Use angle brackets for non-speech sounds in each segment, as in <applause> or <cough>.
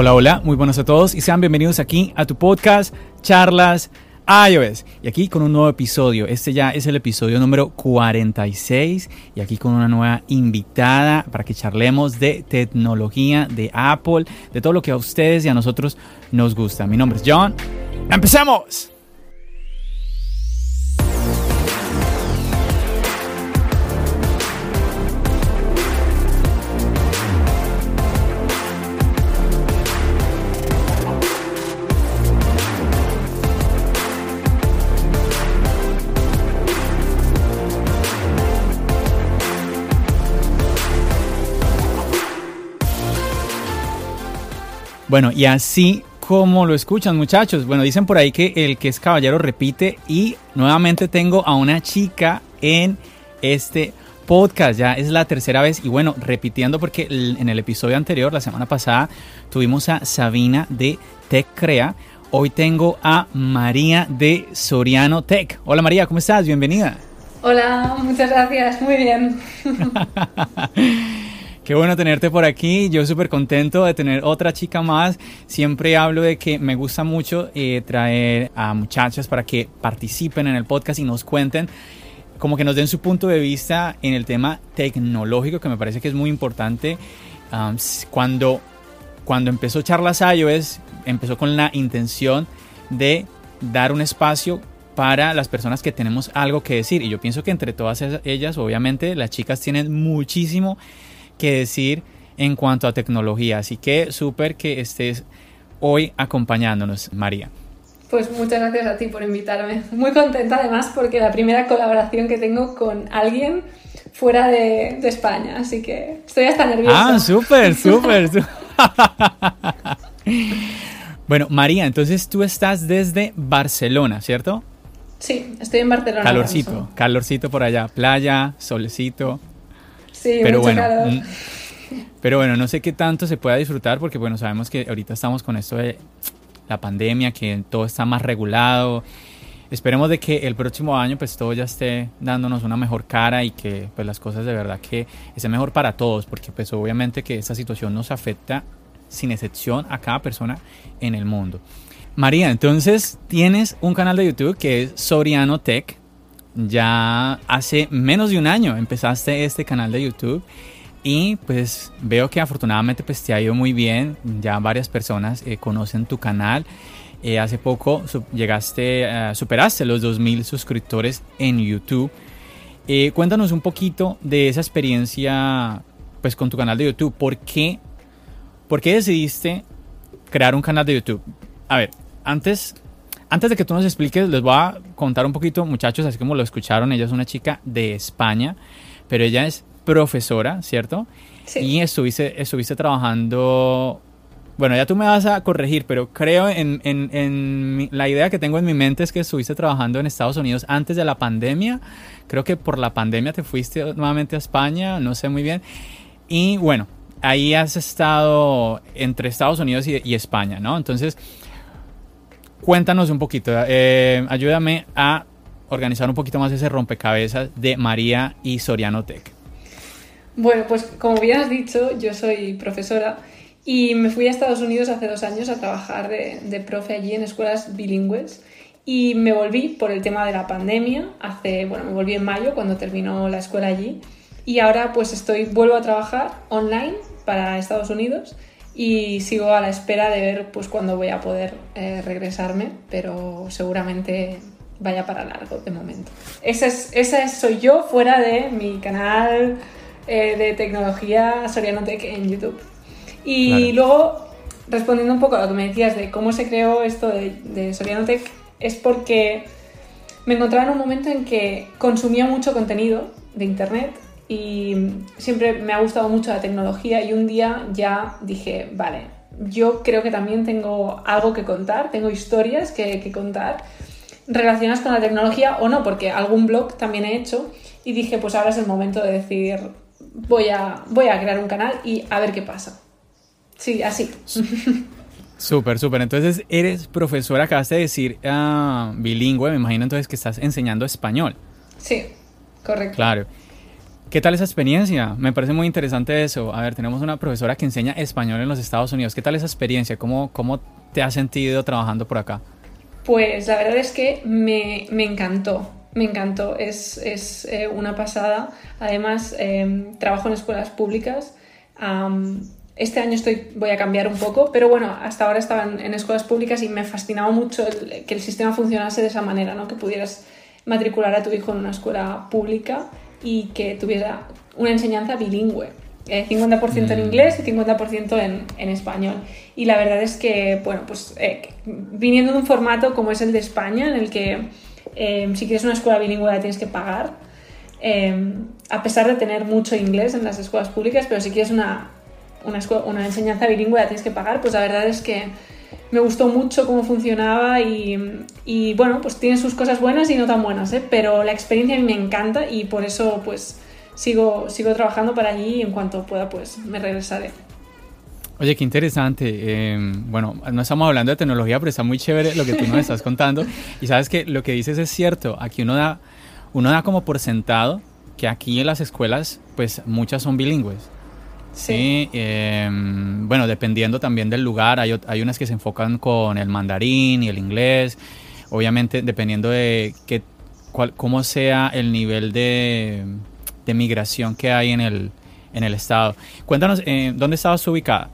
Hola, hola, muy buenos a todos y sean bienvenidos aquí a tu podcast Charlas iOS. Y aquí con un nuevo episodio. Este ya es el episodio número 46 y aquí con una nueva invitada para que charlemos de tecnología, de Apple, de todo lo que a ustedes y a nosotros nos gusta. Mi nombre es John. ¡Empecemos! Bueno, y así como lo escuchan muchachos, bueno, dicen por ahí que el que es caballero repite y nuevamente tengo a una chica en este podcast, ya es la tercera vez y bueno, repitiendo porque en el episodio anterior, la semana pasada, tuvimos a Sabina de Tech Crea, hoy tengo a María de Soriano Tech. Hola María, ¿cómo estás? Bienvenida. Hola, muchas gracias, muy bien. <laughs> Qué bueno tenerte por aquí. Yo súper contento de tener otra chica más. Siempre hablo de que me gusta mucho eh, traer a muchachas para que participen en el podcast y nos cuenten, como que nos den su punto de vista en el tema tecnológico, que me parece que es muy importante. cuando, cuando empezó Charlas iOS, empezó con la intención de dar un espacio para las personas que tenemos algo que decir. Y yo pienso que entre todas ellas, obviamente, las chicas tienen muchísimo que decir en cuanto a tecnología. Así que súper que estés hoy acompañándonos, María. Pues muchas gracias a ti por invitarme. Muy contenta además porque la primera colaboración que tengo con alguien fuera de, España, así que estoy hasta nerviosa. Ah, súper, <laughs> súper. <laughs> bueno, María, entonces tú estás desde Barcelona, ¿cierto? Sí, estoy en Barcelona. Calorcito, calorcito por allá, playa, solecito. Sí, pero bueno, mm, pero bueno, no sé qué tanto se pueda disfrutar porque bueno, sabemos que ahorita estamos con esto de la pandemia, que todo está más regulado. Esperemos de que el próximo año pues todo ya esté dándonos una mejor cara y que pues las cosas de verdad que esté mejor para todos, porque pues obviamente que esta situación nos afecta sin excepción a cada persona en el mundo. María, entonces tienes un canal de YouTube que es Soriano Tech, ya hace menos de un año empezaste este canal de YouTube y pues veo que afortunadamente pues te ha ido muy bien, ya varias personas eh, conocen tu canal. Eh, hace poco llegaste, uh, superaste los 2.000 suscriptores en YouTube. Eh, cuéntanos un poquito de esa experiencia pues con tu canal de YouTube. ¿Por qué, ¿Por qué decidiste crear un canal de YouTube? A ver, antes antes de que tú nos expliques, les voy a contar un poquito, muchachos, así como lo escucharon, ella es una chica de España, pero ella es profesora, ¿cierto? Sí. Y estuviste, estuviste trabajando, bueno, ya tú me vas a corregir, pero creo en, en, en la idea que tengo en mi mente es que estuviste trabajando en Estados Unidos antes de la pandemia. Creo que por la pandemia te fuiste nuevamente a España, no sé muy bien. Y bueno, ahí has estado entre Estados Unidos y, y España, ¿no? Entonces, cuéntanos un poquito, eh, ayúdame a organizar un poquito más ese rompecabezas de María y Soriano Tech. Bueno, pues como bien has dicho, yo soy profesora y me fui a Estados Unidos hace dos años a trabajar de, de profe allí en escuelas bilingües y me volví por el tema de la pandemia, hace, bueno, me volví en mayo cuando terminó la escuela allí y ahora pues estoy, vuelvo a trabajar online para Estados Unidos y sigo a la espera de ver pues cuándo voy a poder eh, regresarme, pero seguramente vaya para largo de momento. Esa, es, soy yo fuera de mi canal eh, de tecnología Soriano Tech en YouTube. Y luego, respondiendo un poco a lo que me decías de cómo se creó esto de, de Soriano Tech, es porque me encontraba en un momento en que consumía mucho contenido de internet y siempre me ha gustado mucho la tecnología y un día ya dije, vale, yo creo que también tengo algo que contar, tengo historias que, que contar relacionadas con la tecnología o no, porque algún blog también he hecho y dije, pues ahora es el momento de decir, voy a, voy a crear un canal y a ver qué pasa. Sí, así. <laughs> Súper, súper. Entonces, eres profesora, acabaste de decir uh, bilingüe, me imagino entonces que estás enseñando español. Sí, correcto. Claro. ¿Qué tal esa experiencia? Me parece muy interesante eso. A ver, tenemos una profesora que enseña español en los Estados Unidos. ¿Qué tal esa experiencia? ¿Cómo, cómo te has sentido trabajando por acá? Pues la verdad es que me, me encantó. Me encantó, es, es eh, una pasada. Además, eh, trabajo en escuelas públicas. Este año estoy, voy a cambiar un poco, pero bueno, hasta ahora estaba en, escuelas públicas y me fascinaba mucho que el sistema funcionase de esa manera, ¿no? que pudieras matricular a tu hijo en una escuela pública y que tuviera una enseñanza bilingüe. Eh, 50% en inglés y 50% en, en, español. Y la verdad es que, bueno, pues eh, viniendo de un formato como es el de España, en el que eh, si quieres una escuela bilingüe la tienes que pagar, eh, a pesar de tener mucho inglés en las escuelas públicas, pero si quieres una, una, escuela, una enseñanza bilingüe la tienes que pagar, pues la verdad es que me gustó mucho cómo funcionaba y, y, bueno, pues tiene sus cosas buenas y no tan buenas, ¿eh? pero la experiencia a mí me encanta y por eso pues sigo, sigo trabajando para allí y en cuanto pueda pues me regresaré. Oye, qué interesante. Eh, bueno, no estamos hablando de tecnología, pero está muy chévere lo que tú nos estás contando. Y sabes que lo que dices es cierto. Aquí uno da, uno da como por sentado que aquí en las escuelas, pues muchas son bilingües. Sí, eh, bueno, dependiendo también del lugar, hay, hay unas que se enfocan con el mandarín y el inglés, obviamente dependiendo de qué, cuál, cómo sea el nivel de, de, migración que hay en el, en el estado. Cuéntanos, eh, ¿dónde estabas ubicada?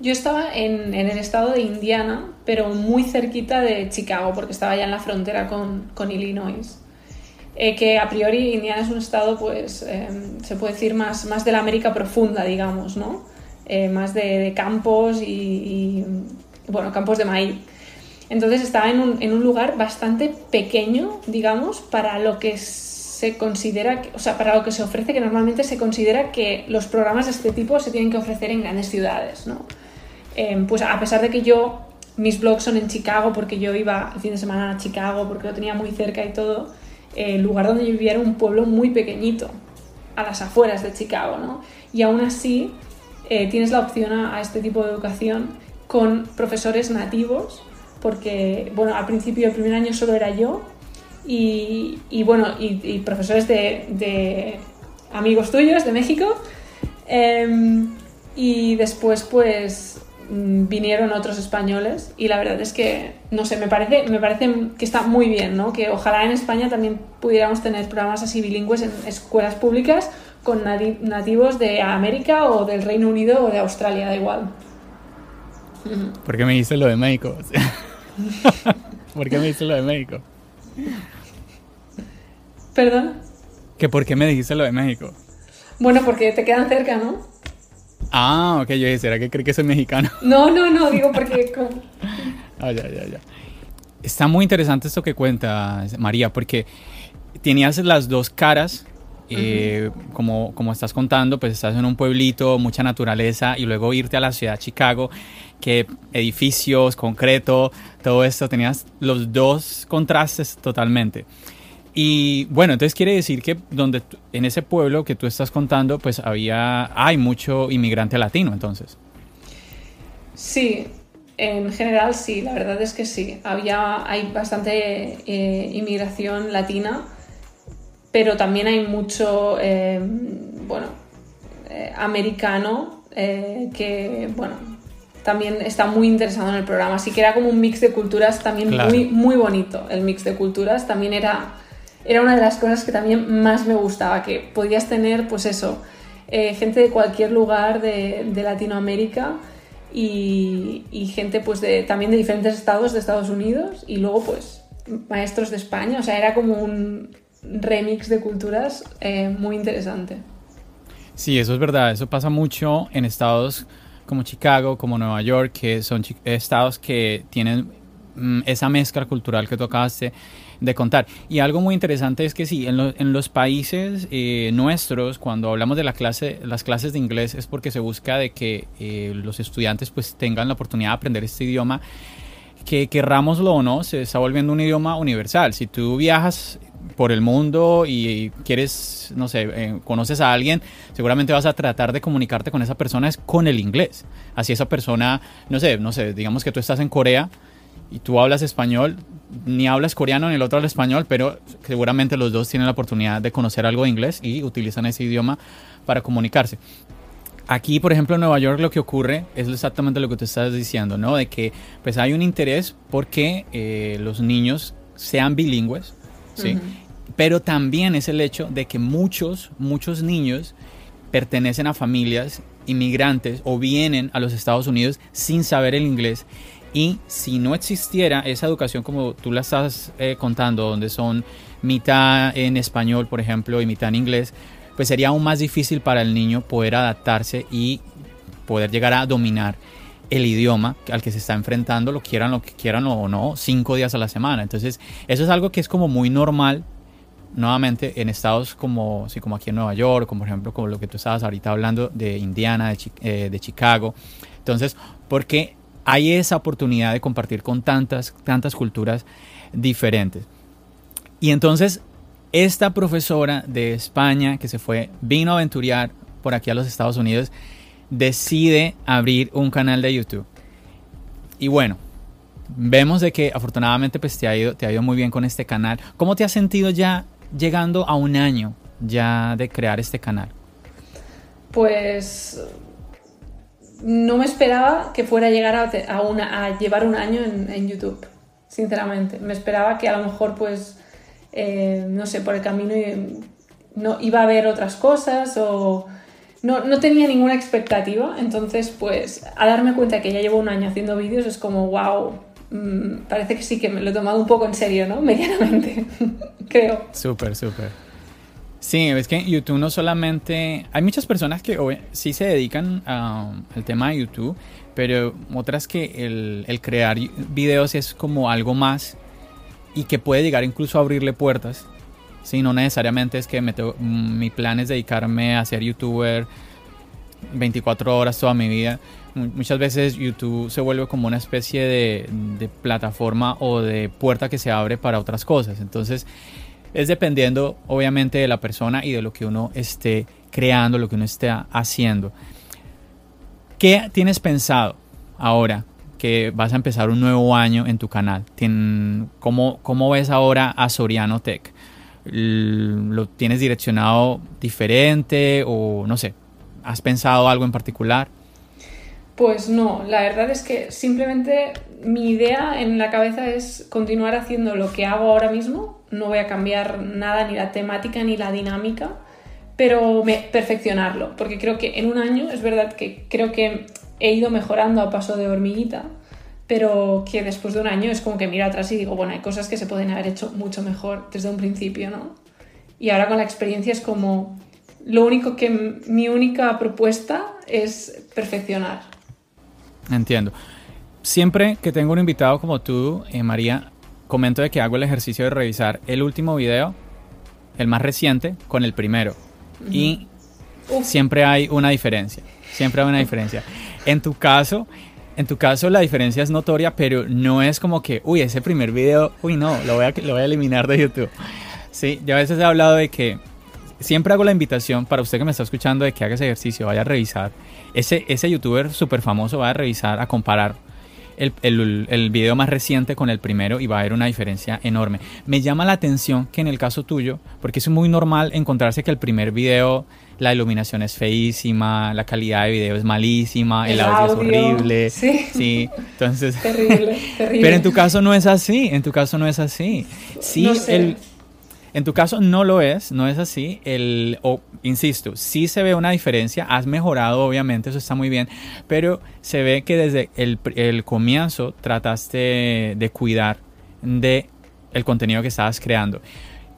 Yo estaba en, en, el estado de Indiana, pero muy cerquita de Chicago, porque estaba ya en la frontera con, con Illinois eh, que a priori Indiana es un estado, pues, eh, se puede decir, más, más de la América profunda, digamos, ¿no? Eh, más de, de campos y, y, bueno, campos de maíz. Entonces estaba en un, en un, lugar bastante pequeño, digamos, para lo que se considera, o sea, para lo que se ofrece, que normalmente se considera que los programas de este tipo se tienen que ofrecer en grandes ciudades, ¿no? Eh, pues a pesar de que yo, mis blogs son en Chicago, porque yo iba el fin de semana a Chicago, porque lo tenía muy cerca y todo, el lugar donde yo vivía era un pueblo muy pequeñito, a las afueras de Chicago, ¿no? Y aún así eh, tienes la opción a, este tipo de educación con profesores nativos, porque, bueno, al principio, el primer año solo era yo, y, bueno, y, profesores de, amigos tuyos de México, eh, y después, pues, vinieron otros españoles y la verdad es que, no sé, me parece, me parece que está muy bien, ¿no? Que ojalá en España también pudiéramos tener programas así bilingües en escuelas públicas con nativos de América o del Reino Unido o de Australia, da igual. <laughs> ¿Por qué me dices lo de México? <laughs> ¿Por qué me dices lo de México? ¿Perdón? ¿Que por qué me dijiste lo de México? Bueno, porque te quedan cerca, ¿no? Ah, ok, yo dije, ¿será que cree que soy mexicano? <laughs> No, no, no, digo porque... <laughs> ah, ya, ya, ya. Está muy interesante esto que cuenta María, porque tenías las dos caras, eh, uh -huh. como, como estás contando, pues estás en un pueblito, mucha naturaleza, y luego irte a la ciudad de Chicago, que edificios, concreto, todo esto, tenías los dos contrastes totalmente. Y bueno, entonces quiere decir que donde en ese pueblo que tú estás contando, pues había hay mucho inmigrante latino, entonces. Sí, en general sí, la verdad es que sí. Había hay bastante eh, inmigración latina, pero también hay mucho eh, bueno eh, americano que bueno también está muy interesado en el programa. Así que era como un mix de culturas también claro. muy muy bonito. El mix de culturas también era era una de las cosas que también más me gustaba, que podías tener, pues eso, eh, gente de cualquier lugar de, de Latinoamérica y, y, gente pues de, también de diferentes estados de Estados Unidos y luego pues maestros de España, o sea, era como un remix de culturas eh, muy interesante. Sí, eso es verdad, eso pasa mucho en estados como Chicago, como Nueva York, que son estados que tienen mmm, esa mezcla cultural que tocaste de contar. Y algo muy interesante es que sí, en, en los países eh, nuestros, cuando hablamos de la clase, las clases de inglés, es porque se busca de que eh, los estudiantes pues tengan la oportunidad de aprender este idioma que querrámoslo o no, se está volviendo un idioma universal. Si tú viajas por el mundo y quieres, no sé, eh, conoces a alguien, seguramente vas a tratar de comunicarte con esa persona es con el inglés. Así esa persona, no sé, no sé, digamos que tú estás en Corea y tú hablas español, ni hablas coreano ni el otro habla español, pero seguramente los dos tienen la oportunidad de conocer algo de inglés y utilizan ese idioma para comunicarse. Aquí, por ejemplo, en Nueva York lo que ocurre es exactamente lo que tú estás diciendo, ¿no? De que pues hay un interés porque eh, los niños sean bilingües, ¿sí? Pero también es el hecho de que muchos, muchos niños pertenecen a familias inmigrantes o vienen a los Estados Unidos sin saber el inglés y si no existiera esa educación como tú la estás eh, contando, donde son mitad en español, por ejemplo, y mitad en inglés, pues sería aún más difícil para el niño poder adaptarse y poder llegar a dominar el idioma al que se está enfrentando, lo quieran, lo que quieran o no, cinco días a la semana. Entonces, eso es algo que es como muy normal, nuevamente, en estados como, sí, como aquí en Nueva York, como por ejemplo, como lo que tú estabas ahorita hablando de Indiana, de, eh, de Chicago. Entonces, porque hay esa oportunidad de compartir con tantas, tantas culturas diferentes. Y entonces, esta profesora de España que se fue, vino a aventurar por aquí a los Estados Unidos, decide abrir un canal de YouTube. Y bueno, vemos de que afortunadamente pues te ha ido, te ha ido muy bien con este canal. ¿Cómo te has sentido ya llegando a un año ya de crear este canal? Pues no me esperaba que fuera a llegar a, una, a llevar un año en, YouTube, sinceramente. Me esperaba que a lo mejor, pues, eh, no sé, por el camino no, iba a haber otras cosas o no, no, tenía ninguna expectativa. Entonces, pues, a darme cuenta que ya llevo un año haciendo vídeos es como, wow, mm, parece que sí que me lo he tomado un poco en serio, ¿no? <laughs> Medianamente, <laughs> creo. Súper, súper. Sí, es que YouTube no solamente... Hay muchas personas que sí se dedican al tema de YouTube, pero otras que el, crear videos es como algo más y que puede llegar incluso a abrirle puertas. Sí, no necesariamente es que mi plan es dedicarme a ser youtuber 24 horas toda mi vida. Muchas veces YouTube se vuelve como una especie de, de plataforma o de puerta que se abre para otras cosas. Entonces, es dependiendo obviamente de la persona y de lo que uno esté creando, lo que uno esté haciendo. ¿Qué tienes pensado ahora que vas a empezar un nuevo año en tu canal? ¿Cómo, cómo ves ahora a Soriano Tech? ¿Lo tienes direccionado diferente o no sé? ¿Has pensado algo en particular? Pues no, la verdad es que simplemente mi idea en la cabeza es continuar haciendo lo que hago ahora mismo, no voy a cambiar nada, ni la temática ni la dinámica, pero perfeccionarlo, porque creo que en un año es verdad que creo que he ido mejorando a paso de hormiguita, pero que después de un año es como que miro atrás y digo, bueno, hay cosas que se pueden haber hecho mucho mejor desde un principio, ¿no? Y ahora con la experiencia es como, lo único que mi única propuesta es perfeccionar. Entiendo. Siempre que tengo un invitado como tú, eh, María, comento de que hago el ejercicio de revisar el último video, el más reciente, con el primero. Y siempre hay una diferencia. Siempre hay una diferencia. En tu caso, en tu caso la diferencia es notoria, pero no es como que, uy, ese primer video, uy, no, lo voy a, lo voy a eliminar de YouTube. Sí, yo a veces he hablado de que siempre hago la invitación para usted que me está escuchando de que haga ese ejercicio, vaya a revisar. Ese, ese youtuber súper famoso va a revisar, a comparar el, el, el, video más reciente con el primero y va a haber una diferencia enorme. Me llama la atención que en el caso tuyo, porque es muy normal encontrarse que el primer video la iluminación es feísima, la calidad de video es malísima, el, audio, es horrible. Sí. sí. Entonces. terrible, <laughs> terrible. Pero en tu caso no es así. En tu caso no es así. Sí, el en tu caso no lo es, no es así. El, insisto, sí se ve una diferencia, has mejorado obviamente, eso está muy bien, pero se ve que desde el, comienzo trataste de cuidar de el contenido que estabas creando.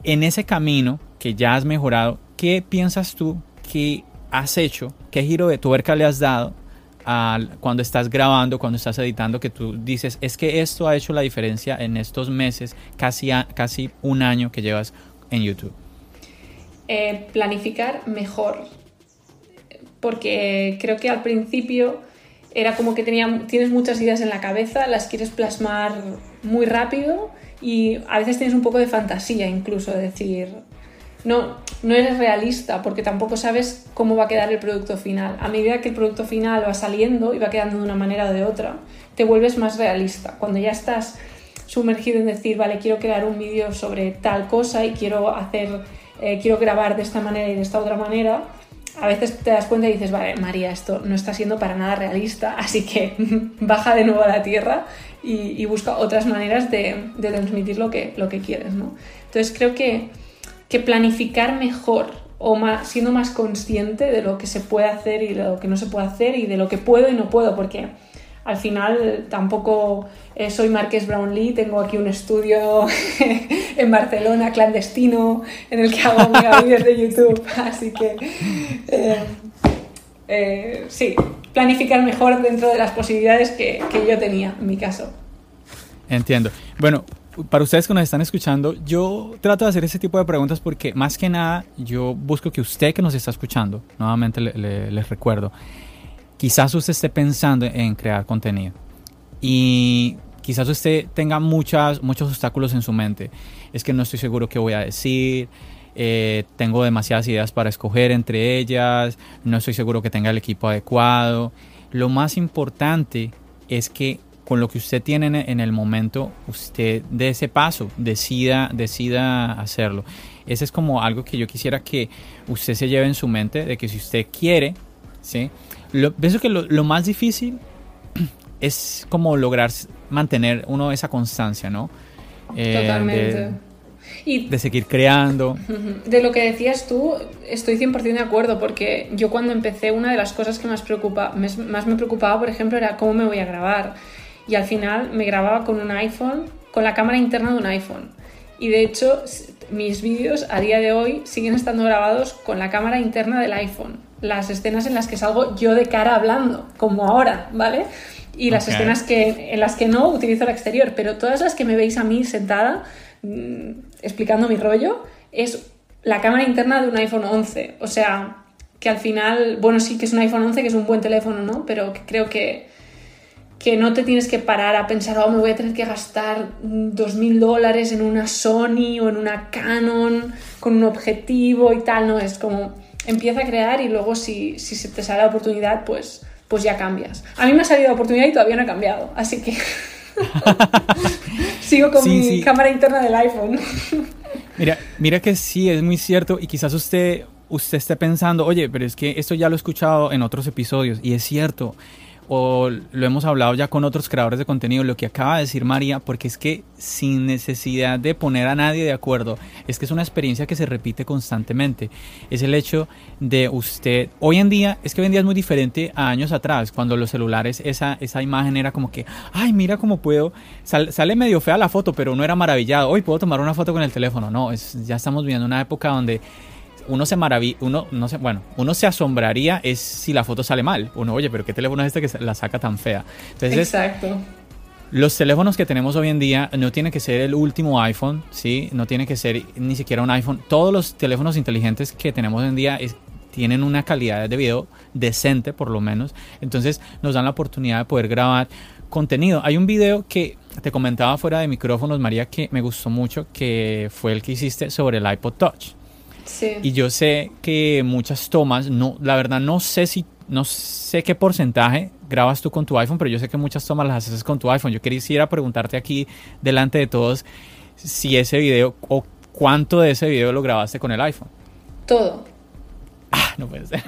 En ese camino que ya has mejorado, ¿qué piensas tú que has hecho? ¿Qué giro de tuerca le has dado cuando estás grabando, cuando estás editando, que tú dices, es que esto ha hecho la diferencia en estos meses, casi, casi un año que llevas en YouTube? Eh, planificar mejor, porque creo que al principio era como que tenía, tienes muchas ideas en la cabeza, las quieres plasmar muy rápido y a veces tienes un poco de fantasía incluso, de decir, no, no eres realista porque tampoco sabes cómo va a quedar el producto final. A medida que el producto final va saliendo y va quedando de una manera o de otra, te vuelves más realista. Cuando ya estás sumergido en decir, vale, quiero crear un vídeo sobre tal cosa y quiero hacer, eh, quiero grabar de esta manera y de esta otra manera, a veces te das cuenta y dices, vale, María, esto no está siendo para nada realista, <laughs> así que <laughs> baja de nuevo a la tierra y, busca otras maneras de, transmitir lo que, lo que quieres, ¿no? Entonces creo que que planificar mejor o más, siendo más consciente de lo que se puede hacer y de lo que no se puede hacer y de lo que puedo y no puedo, porque al final tampoco eh, soy Marques Brownlee, tengo aquí un estudio <laughs> en Barcelona clandestino en el que hago <laughs> vídeos de YouTube, así que eh, eh, sí, planificar mejor dentro de las posibilidades que, que yo tenía en mi caso. Entiendo. Bueno, para ustedes que nos están escuchando, yo trato de hacer ese tipo de preguntas porque más que nada yo busco que usted que nos está escuchando, nuevamente les recuerdo, quizás usted esté pensando en crear contenido y quizás usted tenga muchas, muchos obstáculos en su mente. Es que no estoy seguro qué voy a decir, eh, tengo demasiadas ideas para escoger entre ellas, no estoy seguro que tenga el equipo adecuado. Lo más importante es que con lo que usted tiene en el momento, usted de ese paso, decida, decida hacerlo. Ese es como algo que yo quisiera que usted se lleve en su mente, de que si usted quiere, ¿sí? Lo, pienso que lo, más difícil <clears throat> es como lograr mantener uno esa constancia, ¿no? Eh, Totalmente. y de seguir creando. <laughs> De lo que decías tú, estoy 100% de acuerdo, porque yo cuando empecé, una de las cosas que más, preocupa, más me preocupaba, por ejemplo, era cómo me voy a grabar y al final me grababa con un iPhone, con la cámara interna de un iPhone. Y de hecho, mis vídeos a día de hoy siguen estando grabados con la cámara interna del iPhone. Las escenas en las que salgo yo de cara hablando, como ahora, ¿vale? Y las escenas que, en las que no utilizo el exterior, pero todas las que me veis a mí sentada mm, explicando mi rollo es la cámara interna de un iPhone 11. O sea, que al final, bueno, sí que es un iPhone 11, que es un buen teléfono, ¿no? Pero creo que que no te tienes que parar a pensar, oh, me voy a tener que gastar dos mil dólares en una Sony o en una Canon con un objetivo y tal, no, es como empieza a crear y luego si, si se te sale la oportunidad, pues, pues ya cambias. A mí me ha salido la oportunidad y todavía no ha cambiado, así que <laughs> sigo con mi cámara interna del iPhone. mira, mira que sí, es muy cierto y quizás usted, usted esté pensando, oye, pero es que esto ya lo he escuchado en otros episodios y es cierto o lo hemos hablado ya con otros creadores de contenido, lo que acaba de decir María, porque es que sin necesidad de poner a nadie de acuerdo, es que es una experiencia que se repite constantemente. Es el hecho de usted, hoy en día, es que hoy en día es muy diferente a años atrás, cuando los celulares, esa, esa imagen era como que, ay, mira cómo puedo, sale medio fea la foto, pero uno era maravillado, hoy puedo tomar una foto con el teléfono, no, es, ya estamos viviendo una época donde uno se maravilla, uno no se, bueno, uno se asombraría es si la foto sale mal. Uno, oye, pero qué teléfono es este que la saca tan fea. Entonces, Exacto. Los teléfonos que tenemos hoy en día no tiene que ser el último iPhone, ¿sí? No tiene que ser ni siquiera un iPhone. Todos los teléfonos inteligentes que tenemos hoy en día tienen una calidad de video decente, por lo menos. Entonces nos dan la oportunidad de poder grabar contenido. Hay un video que te comentaba fuera de micrófonos, María, que me gustó mucho, que fue el que hiciste sobre el iPod Touch. Y yo sé que muchas tomas, no, la verdad no sé si, no sé qué porcentaje grabas tú con tu iPhone, pero yo sé que muchas tomas las haces con tu iPhone. Yo quisiera preguntarte aquí delante de todos si ese video o cuánto de ese video lo grabaste con el iPhone. Todo. Ah, no puede ser.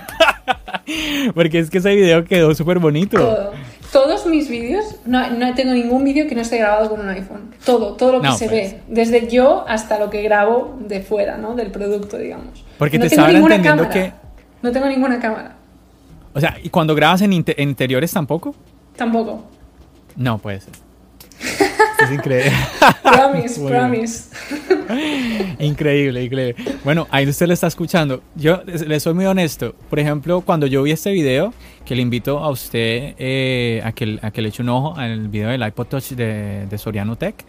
<laughs> Porque es que ese video quedó súper bonito. Todo todos mis vídeos, no, no, tengo ningún vídeo que no esté grabado con un iPhone. Todo, todo lo que se ve. Pues. Desde yo hasta lo que grabo de fuera, ¿no? Del producto, digamos. Porque te estaban entendiendo que... No tengo ninguna cámara. O sea, ¿y cuando grabas en, interiores tampoco? Tampoco. No puede ser. <laughs> es increíble. <laughs> promise, promise. increíble, increíble. Bueno, ahí usted lo está escuchando. Yo le soy muy honesto. Por ejemplo, cuando yo vi este video, que le invito a usted eh, a, que, a que le eche un ojo al video del iPod Touch de, de Soriano Tech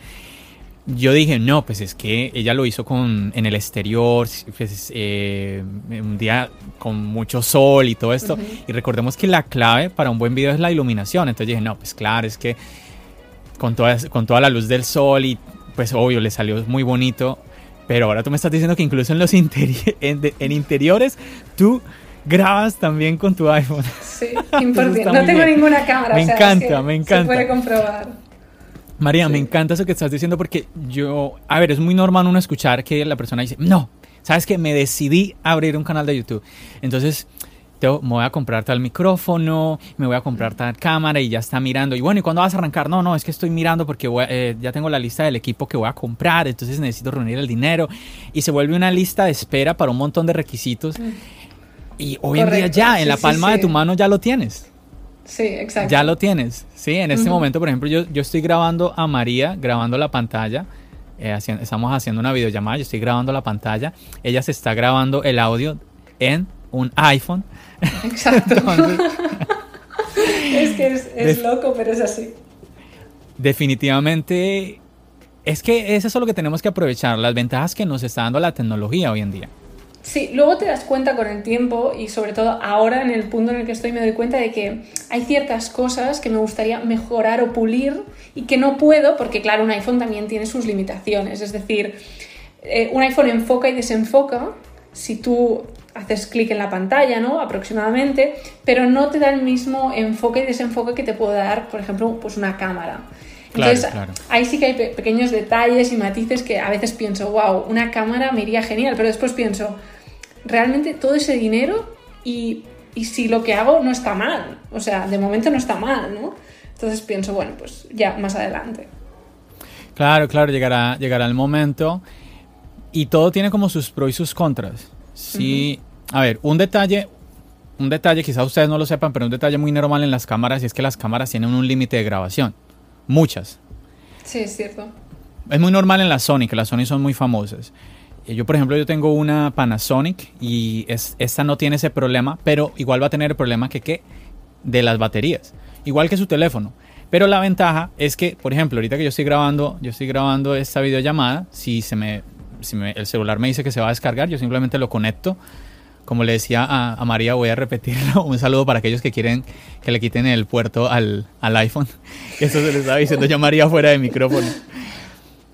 yo dije, no, pues es que ella lo hizo con, en el exterior, pues, eh, un día con mucho sol y todo esto. Y recordemos que la clave para un buen video es la iluminación. Entonces dije, no, pues claro, es que con toda, con toda la luz del sol y pues obvio le salió muy bonito. Pero ahora tú me estás diciendo que incluso en los <laughs> en, interiores tú grabas también con tu iPhone. Sí, <laughs> <laughs> importante. no tengo ninguna cámara. Me encanta, me encanta. Se puede comprobar. María, me encanta eso que estás diciendo porque yo, a ver, es muy normal uno escuchar que la persona dice, no, sabes que me decidí a abrir un canal de YouTube. Entonces, me voy a comprar tal micrófono, me voy a comprar tal cámara y ya está mirando. Y bueno, ¿y cuándo vas a arrancar? No, no, es que estoy mirando porque eh, ya tengo la lista del equipo que voy a comprar, entonces necesito reunir el dinero. Y se vuelve una lista de espera para un montón de requisitos. Mm. Y hoy en día ya, en la palma de tu mano ya lo tienes. Sí, exacto. Ya lo tienes. Sí, en este momento, por ejemplo, yo, yo estoy grabando a María, grabando la pantalla. Eh, estamos haciendo una videollamada, yo estoy grabando la pantalla. Ella se está grabando el audio en un iPhone. <laughs> Exacto. es que es, loco, pero es así. Definitivamente, es que es eso lo que tenemos que aprovechar, las ventajas que nos está dando la tecnología hoy en día. Sí, luego te das cuenta con el tiempo y sobre todo ahora en el punto en el que estoy me doy cuenta de que hay ciertas cosas que me gustaría mejorar o pulir y que no puedo porque claro, un iPhone también tiene sus limitaciones. Es decir, eh, un iPhone enfoca y desenfoca si tú haces clic en la pantalla, ¿no? Aproximadamente, pero no te da el mismo enfoque y desenfoque que te puede dar, por ejemplo, pues una cámara. Entonces, ahí sí que hay pequeños detalles y matices que a veces pienso, wow, una cámara me iría genial, pero después pienso, realmente todo ese dinero y, si lo que hago no está mal. O sea, de momento no está mal, ¿no? Entonces pienso, bueno, pues ya más adelante. Claro, claro, llegará, llegará el momento. Y todo tiene como sus pros y sus contras. Sí, a ver, un detalle, un detalle, quizás ustedes no lo sepan, pero un detalle muy normal en las cámaras y es que las cámaras tienen un límite de grabación. Muchas. Sí, es cierto. Es muy normal en la Sony, que las Sony son muy famosas. Eh, yo, por ejemplo, yo tengo una Panasonic y es, esta no tiene ese problema, pero igual va a tener el problema que, ¿qué? de las baterías. Igual que su teléfono. Pero la ventaja es que, por ejemplo, ahorita que yo estoy grabando, yo estoy grabando esta videollamada, si se me, si el celular me dice que se va a descargar, yo simplemente lo conecto. Como le decía a, María, voy a repetirlo. <laughs> Un saludo para aquellos que quieren que le quiten el puerto al, al iPhone. <laughs> Eso se le estaba diciendo ya María fuera de micrófono.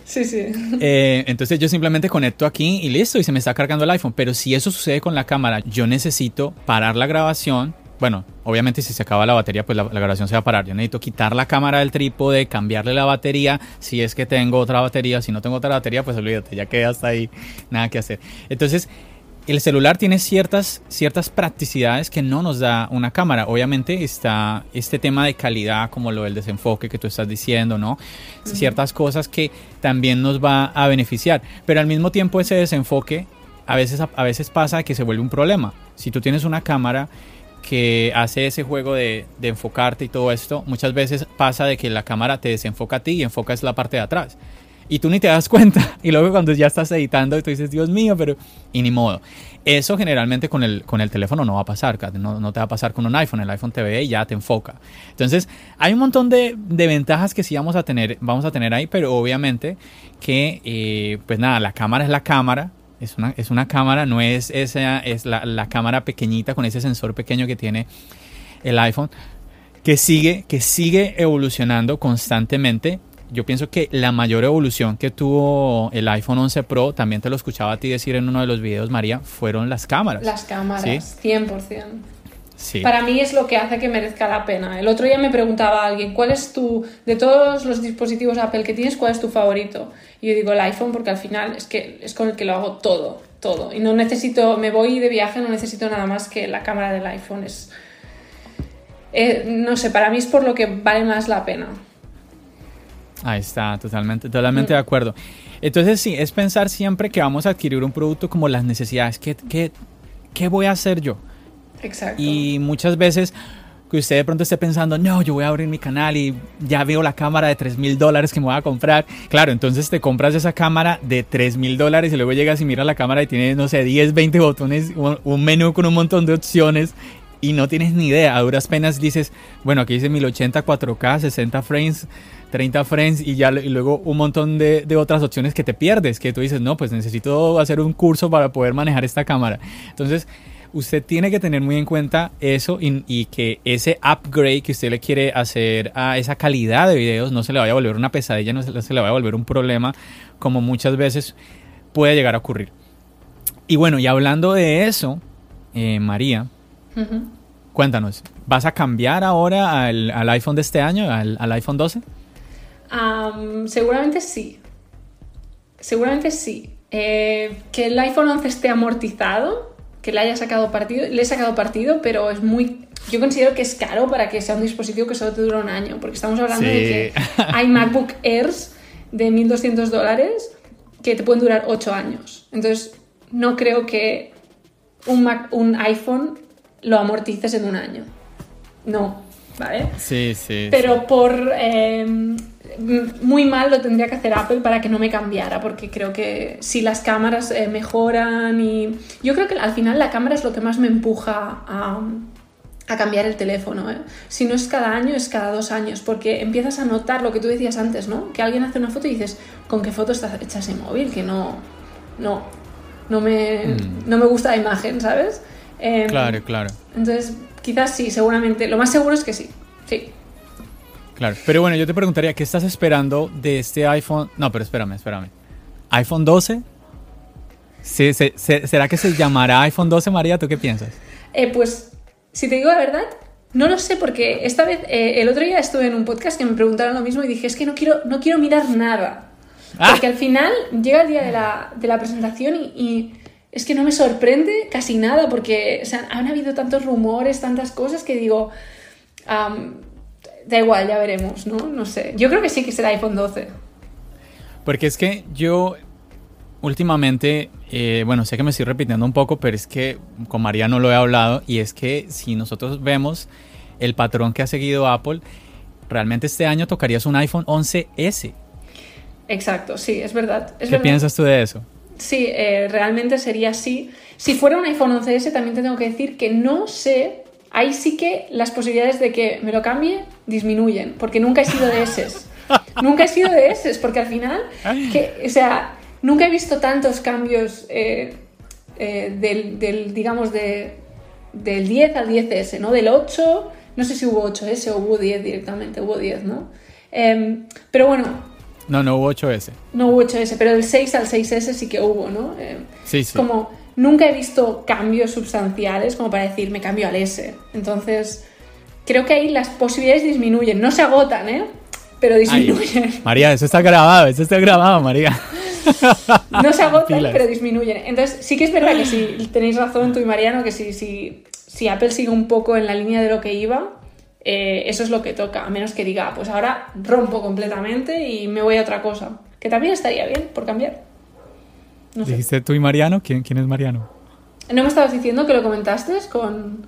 Sí, sí. Eh, entonces yo simplemente conecto aquí y listo, y se me está cargando el iPhone. Pero si eso sucede con la cámara, yo necesito parar la grabación. Bueno, obviamente si se acaba la batería, pues la, grabación se va a parar. Yo necesito quitar la cámara del trípode, cambiarle la batería, si es que tengo otra batería. Si no tengo otra batería, pues olvídate, ya queda hasta ahí, <laughs> nada que hacer. Entonces, el celular tiene ciertas, ciertas practicidades que no nos da una cámara. Obviamente está este tema de calidad, como lo del desenfoque que tú estás diciendo, ¿no? Ciertas cosas que también nos va a beneficiar. Pero al mismo tiempo ese desenfoque a veces, a veces pasa que se vuelve un problema. Si tú tienes una cámara que hace ese juego de, enfocarte y todo esto, muchas veces pasa de que la cámara te desenfoca a ti y enfocas la parte de atrás y tú ni te das <laughs> cuenta. Y luego cuando ya estás editando, tú dices, Dios mío, pero... Y ni modo. Eso generalmente con el, con el teléfono no va a pasar, no, no te va a pasar con un iPhone. El iPhone te ve y ya te enfoca. Entonces, hay un montón de, de ventajas que sí vamos a tener, vamos a tener ahí, pero obviamente que, eh, pues nada, la cámara es la cámara. Es una, es una cámara, no es esa, es la, la cámara pequeñita con ese sensor pequeño que tiene el iPhone que sigue, que sigue evolucionando constantemente yo pienso que la mayor evolución que tuvo el iPhone 11 Pro, también te lo escuchaba a ti decir en uno de los videos, María, fueron las cámaras. Las cámaras, 100%. Sí. Para mí es lo que hace que merezca la pena. El otro día me preguntaba alguien, ¿cuál es tu, de todos los dispositivos Apple que tienes, cuál es tu favorito? Y yo digo el iPhone porque al final es que es con el que lo hago todo, todo. Y no necesito, me voy de viaje, no necesito nada más que la cámara del iPhone. Es, eh, no sé, para mí es por lo que vale más la pena. Ahí está, totalmente, totalmente de acuerdo. Entonces sí, es pensar siempre que vamos a adquirir un producto como las necesidades. ¿Qué, qué, qué voy a hacer yo? Exacto. Y muchas veces que usted de pronto esté pensando, no, yo voy a abrir mi canal y ya veo la cámara de 3 mil dólares que me voy a comprar. Claro, entonces te compras esa cámara de 3 mil dólares y luego llegas y miras la cámara y tiene, no sé, 10, 20 botones, un menú con un montón de opciones y no tienes ni idea. A duras penas dices, bueno, aquí dice 1080 4K, 60 frames. 30 frames y ya y luego un montón de, de, otras opciones que te pierdes, que tú dices, no, pues necesito hacer un curso para poder manejar esta cámara. Entonces, usted tiene que tener muy en cuenta eso y, que ese upgrade que usted le quiere hacer a esa calidad de videos no se le vaya a volver una pesadilla, no se, le vaya a volver un problema como muchas veces puede llegar a ocurrir. Y bueno, y hablando de eso, eh, María, cuéntanos, ¿vas a cambiar ahora al, iPhone de este año, al, iPhone 12? seguramente sí. Seguramente sí. Eh, que el iPhone 11 esté amortizado que le haya sacado partido, le he sacado partido, pero es muy, yo considero que es caro para que sea un dispositivo que solo te dura un año, porque estamos hablando de que <laughs> hay MacBook Airs de 1.200 dólares que te pueden durar 8 años. Entonces, no creo que un, Mac, un iPhone lo amortices en un año. No, ¿vale? Sí, sí. Pero por... Em, muy mal lo tendría que hacer Apple para que no me cambiara, porque creo que si las cámaras eh, mejoran y... Yo creo que al final la cámara es lo que más me empuja a, a cambiar el teléfono. ¿eh? Si no es cada año, es cada dos años, porque empiezas a notar lo que tú decías antes, ¿no? Que alguien hace una foto y dices, ¿con qué foto está hecha ese móvil? Que no... No, no me, mm. no me gusta la imagen, ¿sabes? Em, claro, claro. Entonces, quizás sí, seguramente. Lo más seguro es que sí. Sí. Claro, pero bueno, yo te preguntaría, ¿qué estás esperando de este iPhone? No, pero espérame, espérame. ¿iPhone 12? ¿Sí, será que se llamará iPhone 12, María? ¿Tú qué piensas? Eh, pues, si te digo la verdad, no lo sé, porque esta vez, eh, el otro día estuve en un podcast que me preguntaron lo mismo y dije, es que no quiero, no quiero mirar nada. Ah. Porque al final llega el día de la, de la presentación y, es que no me sorprende casi nada, porque han habido tantos rumores, tantas cosas que digo, da igual, ya veremos, ¿no? No sé. Yo creo que sí que será iPhone 12. Porque es que yo últimamente, eh, bueno, sé que me estoy repitiendo un poco, pero es que con María no lo he hablado y es que si nosotros vemos el patrón que ha seguido Apple, realmente este año tocarías un iPhone 11S. Exacto, sí, es verdad. ¿Qué piensas tú de eso? Sí, eh, realmente sería así. Si fuera un iPhone 11S, también te tengo que decir que no sé ahí sí que las posibilidades de que me lo cambie disminuyen, porque nunca he sido de S. <laughs> nunca he sido de S, porque al final, que, o sea, nunca he visto tantos cambios eh, eh, del, digamos, de, del 10 al 10S, ¿no? Del 8, no sé si hubo 8S o hubo 10 directamente, hubo 10, ¿no? Em, pero bueno. No, no hubo 8S. No hubo 8S, pero del 6 al 6S sí que hubo, ¿no? Em, sí, sí. Como nunca he visto cambios sustanciales como para decir me cambio al S. Entonces, creo que ahí las posibilidades disminuyen. No se agotan, ¿eh? Pero disminuyen. María, eso está grabado, eso está grabado, María. <laughs> No se agotan, pero disminuyen. Entonces, sí que es verdad que si tenéis razón tú y Mariano, que si, si, si Apple sigue un poco en la línea de lo que iba, eh, eso es lo que toca. A menos que diga, pues ahora rompo completamente y me voy a otra cosa. Que también estaría bien por cambiar. ¿Dijiste tú y Mariano? ¿Quién, ¿Quién es Mariano? ¿No me estabas diciendo que lo comentaste con...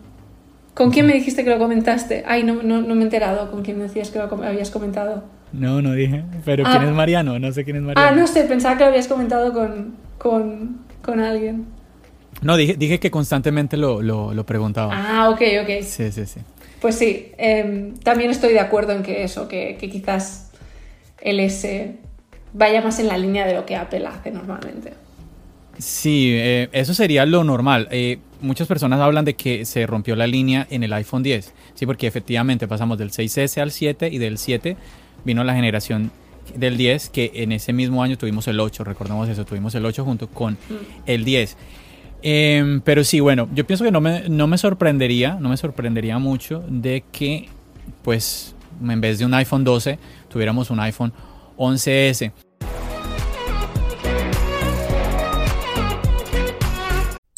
¿Con quién me dijiste que lo comentaste? Ay, no, no, me he enterado con quién me decías que lo habías comentado. No, no dije. Pero ¿quién ah. es Mariano? No sé quién es Mariano. Ah, no sé, pensaba que lo habías comentado con, con, con alguien. No, dije, dije que constantemente lo, lo, lo, preguntaba. Ah, ok, ok. Sí, sí, sí. Pues sí, em, también estoy de acuerdo en que eso, que, que quizás el S vaya más en la línea de lo que Apple hace normalmente. Sí, eh, eso sería lo normal. Eh, muchas personas hablan de que se rompió la línea en el iPhone 10, sí, porque efectivamente pasamos del 6S al 7 y del 7 vino la generación del 10, que en ese mismo año tuvimos el 8, recordemos eso, tuvimos el 8 junto con mm. el 10. Em, pero sí, bueno, yo pienso que no me, no me sorprendería, no me sorprendería mucho de que, pues, en vez de un iPhone 12, tuviéramos un iPhone 11S.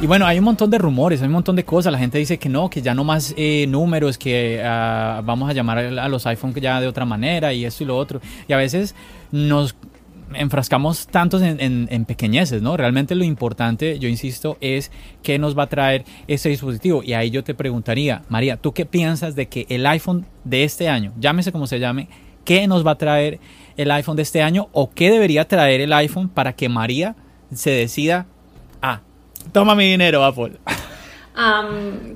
Y bueno, hay un montón de rumores, hay un montón de cosas. La gente dice que no, que ya no más eh, números, que uh, vamos a llamar a los iPhone ya de otra manera y esto y lo otro. Y a veces nos enfrascamos tantos en, en, en, pequeñeces, ¿no? Realmente lo importante, yo insisto, es qué nos va a traer este dispositivo. Y ahí yo te preguntaría, María, ¿tú qué piensas de que el iPhone de este año, llámese como se llame, qué nos va a traer el iPhone de este año o qué debería traer el iPhone para que María se decida, toma mi dinero, Apple?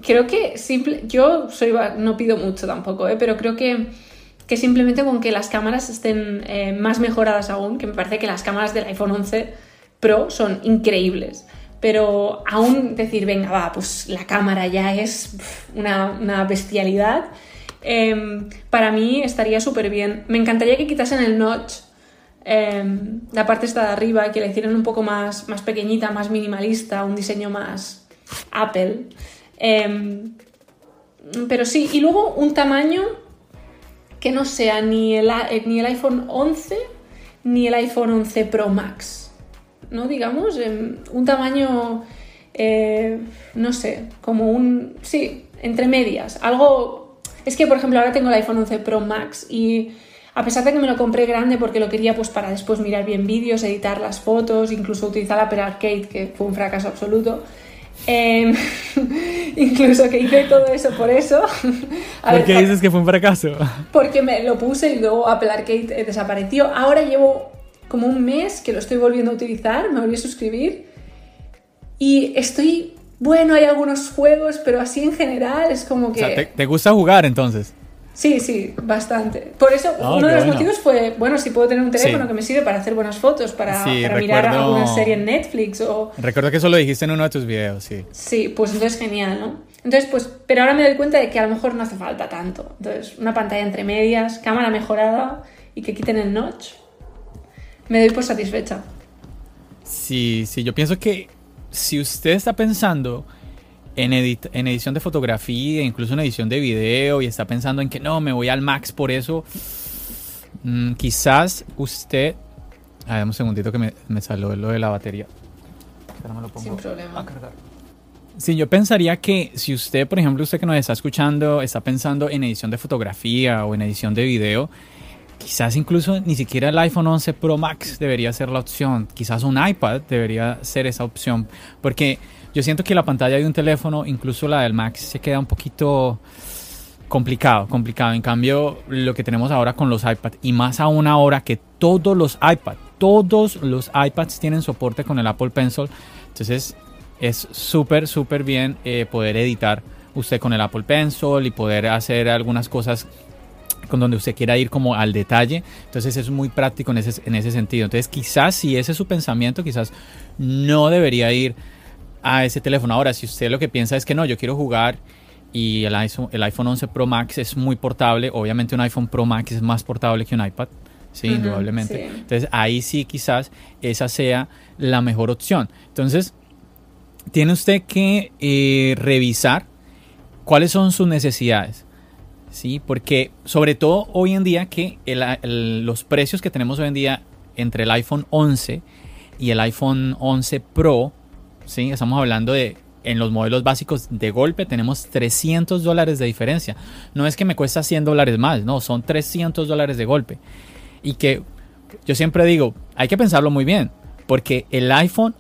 Creo que simple, yo soy, no pido mucho tampoco, ¿eh? pero creo que que simplemente con que las cámaras estén eh, más mejoradas aún, que me parece que las cámaras del iPhone 11 Pro son increíbles. Pero aún decir, venga, va, pues la cámara ya es una, una bestialidad, eh, para mí estaría súper bien. Me encantaría que quitasen el notch, eh, la parte esta de arriba, que la hicieran un poco más, más pequeñita, más minimalista, un diseño más Apple. Em, pero sí, y luego un tamaño que no sea ni el, eh, ni el iPhone 11 ni el iPhone 11 Pro Max. ¿No? Digamos, un tamaño, eh, no sé, como un... Sí, entre medias. Algo... Es que, por ejemplo, ahora tengo el iPhone 11 Pro Max y a pesar de que me lo compré grande porque lo quería pues para después mirar bien vídeos, editar las fotos, incluso utilizar Apple Arcade, que fue un fracaso absoluto, eh, <laughs> incluso que hice todo eso por eso. <laughs> ¿Por qué dices que fue un fracaso? Porque me lo puse y luego Apple Arcade desapareció. Ahora llevo como un mes que lo estoy volviendo a utilizar, me volví a suscribir y estoy... Bueno, hay algunos juegos, pero así en general es como que... O sea, ¿te, ¿te gusta jugar entonces? Sí, sí, bastante. Por eso, oh, uno de los bueno. motivos fue, bueno, si puedo tener un teléfono sí. que me sirve para hacer buenas fotos, para, sí, para recuerdo, mirar alguna serie en Netflix o... Recuerdo que eso lo dijiste en uno de tus videos, sí. Sí, pues entonces genial, ¿no? Entonces, pues, pero ahora me doy cuenta de que a lo mejor no hace falta tanto. Entonces, una pantalla entre medias, cámara mejorada y que quiten el notch. Me doy por satisfecha. Sí, sí, yo pienso que si usted está pensando en, edit en, edición de fotografía, incluso en edición de video, y está pensando en que no, me voy al max por eso, mmm, quizás usted... A ver, un segundito que me, me salió lo de la batería. Me lo pongo Sin problema. A cargar. Sí, yo pensaría que si usted, por ejemplo, usted que nos está escuchando, está pensando en edición de fotografía o en edición de video, quizás incluso ni siquiera el iPhone 11 Pro Max debería ser la opción. Quizás un iPad debería ser esa opción. Porque yo siento que la pantalla de un teléfono, incluso la del Max, se queda un poquito complicado, complicado. En cambio, lo que tenemos ahora con los iPads, y más aún ahora que todos los iPads, todos los iPads tienen soporte con el Apple Pencil, entonces es súper, súper bien eh, poder editar usted con el Apple Pencil y poder hacer algunas cosas con donde usted quiera ir como al detalle. Entonces es muy práctico en ese, en ese sentido. Entonces quizás si ese es su pensamiento, quizás no debería ir a ese teléfono. Ahora, si usted lo que piensa es que no, yo quiero jugar y el iPhone, el iPhone 11 Pro Max es muy portable, obviamente un iPhone Pro Max es más portable que un iPad, sí, uh -huh, indudablemente. Sí. Entonces ahí sí quizás esa sea la mejor opción. Entonces, tiene usted que eh, revisar cuáles son sus necesidades. ¿sí? Porque sobre todo hoy en día que el, el, los precios que tenemos hoy en día entre el iPhone 11 y el iPhone 11 Pro, ¿sí? estamos hablando de en los modelos básicos de golpe tenemos 300 dólares de diferencia. No es que me cuesta 100 dólares más, no, son 300 dólares de golpe. Y que yo siempre digo, hay que pensarlo muy bien, porque el iPhone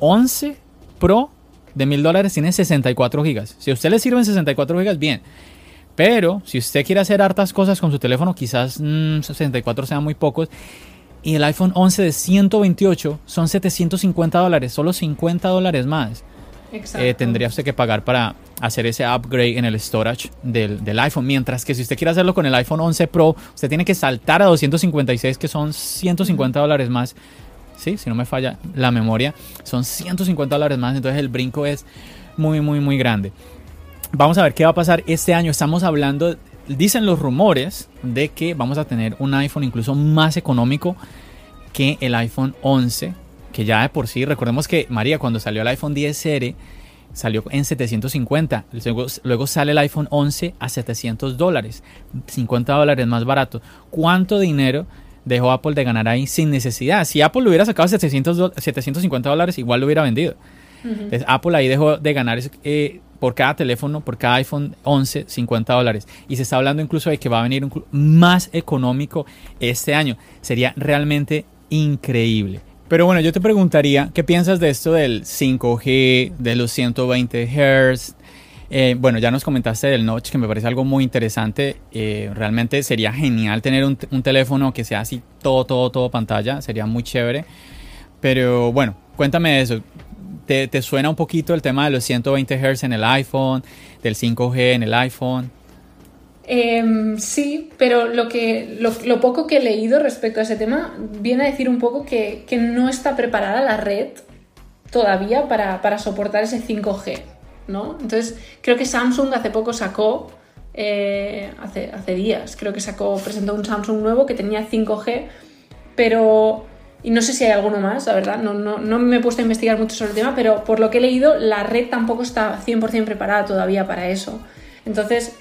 11 Pro de 1000 dólares tiene 64 gigas. Si a usted le sirven 64 gigas, bien. Pero si usted quiere hacer hartas cosas con su teléfono, quizás mmm, 64 sean muy pocos. Y el iPhone 11 de 128 son 750 dólares, solo 50 dólares más. eh, tendría usted que pagar para hacer ese upgrade en el storage del, del, iPhone. Mientras que si usted quiere hacerlo con el iPhone 11 Pro, usted tiene que saltar a 256, que son 150 dólares más. Sí, si no me falla la memoria, son 150 dólares más. Entonces el brinco es muy, muy, muy grande. Vamos a ver qué va a pasar este año. Estamos hablando, dicen los rumores de que vamos a tener un iPhone incluso más económico que el iPhone 11 que ya de por sí, recordemos que María, cuando salió el iPhone 10R, salió en 750. Luego, sale el iPhone 11 a 700 dólares, 50 dólares más barato. ¿Cuánto dinero dejó Apple de ganar ahí sin necesidad? Si Apple lo hubiera sacado 700, 750 dólares, igual lo hubiera vendido. Entonces, Apple ahí dejó de ganar eh, por cada teléfono, por cada iPhone 11, 50 dólares. Y se está hablando incluso de que va a venir un más económico este año. Sería realmente increíble. Pero bueno, yo te preguntaría, ¿qué piensas de esto del 5G, de los 120 Hz? Eh, bueno, ya nos comentaste del Notch, que me parece algo muy interesante. Eh, realmente sería genial tener un, teléfono que sea así todo, todo, todo pantalla. Sería muy chévere. Pero bueno, cuéntame de eso. ¿Te, ¿Te, suena un poquito el tema de los 120 Hz en el iPhone, del 5G en el iPhone? Em, sí, pero lo, que, lo, poco que he leído respecto a ese tema viene a decir un poco que, no está preparada la red todavía para, soportar ese 5G, ¿no? Entonces, creo que Samsung hace poco sacó, eh, hace, hace días, creo que sacó, presentó un Samsung nuevo que tenía 5G, pero... Y no sé si hay alguno más, la verdad, no, no, no me he puesto a investigar mucho sobre el tema, pero por lo que he leído, la red tampoco está 100% preparada todavía para eso. Entonces,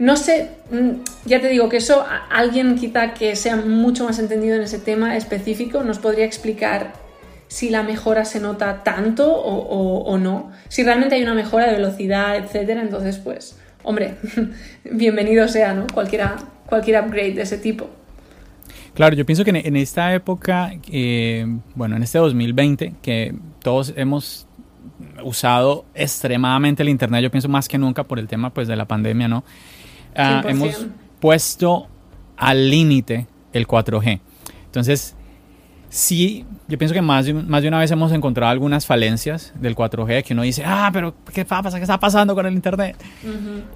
no sé, mm, ya te digo que eso alguien quizá que sea mucho más entendido en ese tema específico nos podría explicar si la mejora se nota tanto o, no. Si realmente hay una mejora de velocidad, etcétera, entonces pues, hombre, <laughs> bienvenido sea, ¿no? Cualquiera, cualquier upgrade de ese tipo. Claro, yo pienso que en esta época, eh, bueno, en este 2020, que todos hemos usado extremadamente el Internet, yo pienso más que nunca por el tema pues, de la pandemia, ¿no? Ah, hemos puesto al límite el 4G. Entonces, sí, yo pienso que más de, más de una vez hemos encontrado algunas falencias del 4G que uno dice, ah, pero ¿qué pasa? ¿Qué está pasando con el Internet?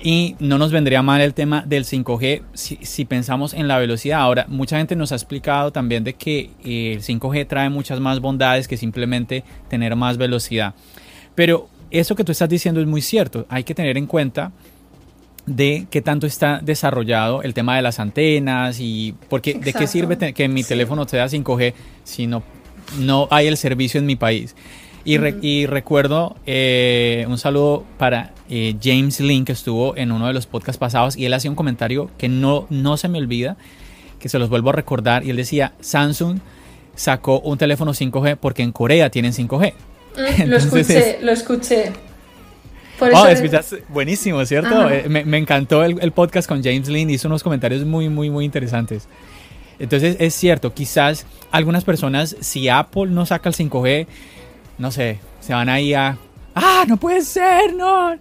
Y no nos vendría mal el tema del 5G si, si, pensamos en la velocidad. Ahora, mucha gente nos ha explicado también de que el 5G trae muchas más bondades que simplemente tener más velocidad. Pero eso que tú estás diciendo es muy cierto. Hay que tener en cuenta de qué tanto está desarrollado el tema de las antenas y porque de qué sirve que mi teléfono sea 5G si no, no hay el servicio en mi país. Y, y recuerdo eh, un saludo para eh, James Link que estuvo en uno de los podcasts pasados y él hacía un comentario que no, no se me olvida, que se los vuelvo a recordar y él decía, Samsung sacó un teléfono 5G porque en Corea tienen 5G. Mm, lo <laughs> escuché, lo escuché. Oh, buenísimo, ¿cierto? Eh, me, encantó el, podcast con James Lynn, hizo unos comentarios muy, muy, muy interesantes. Entonces es cierto, quizás algunas personas, si Apple no saca el 5G, no sé, se van ahí a... ¡Ah, no puede ser! ¡No!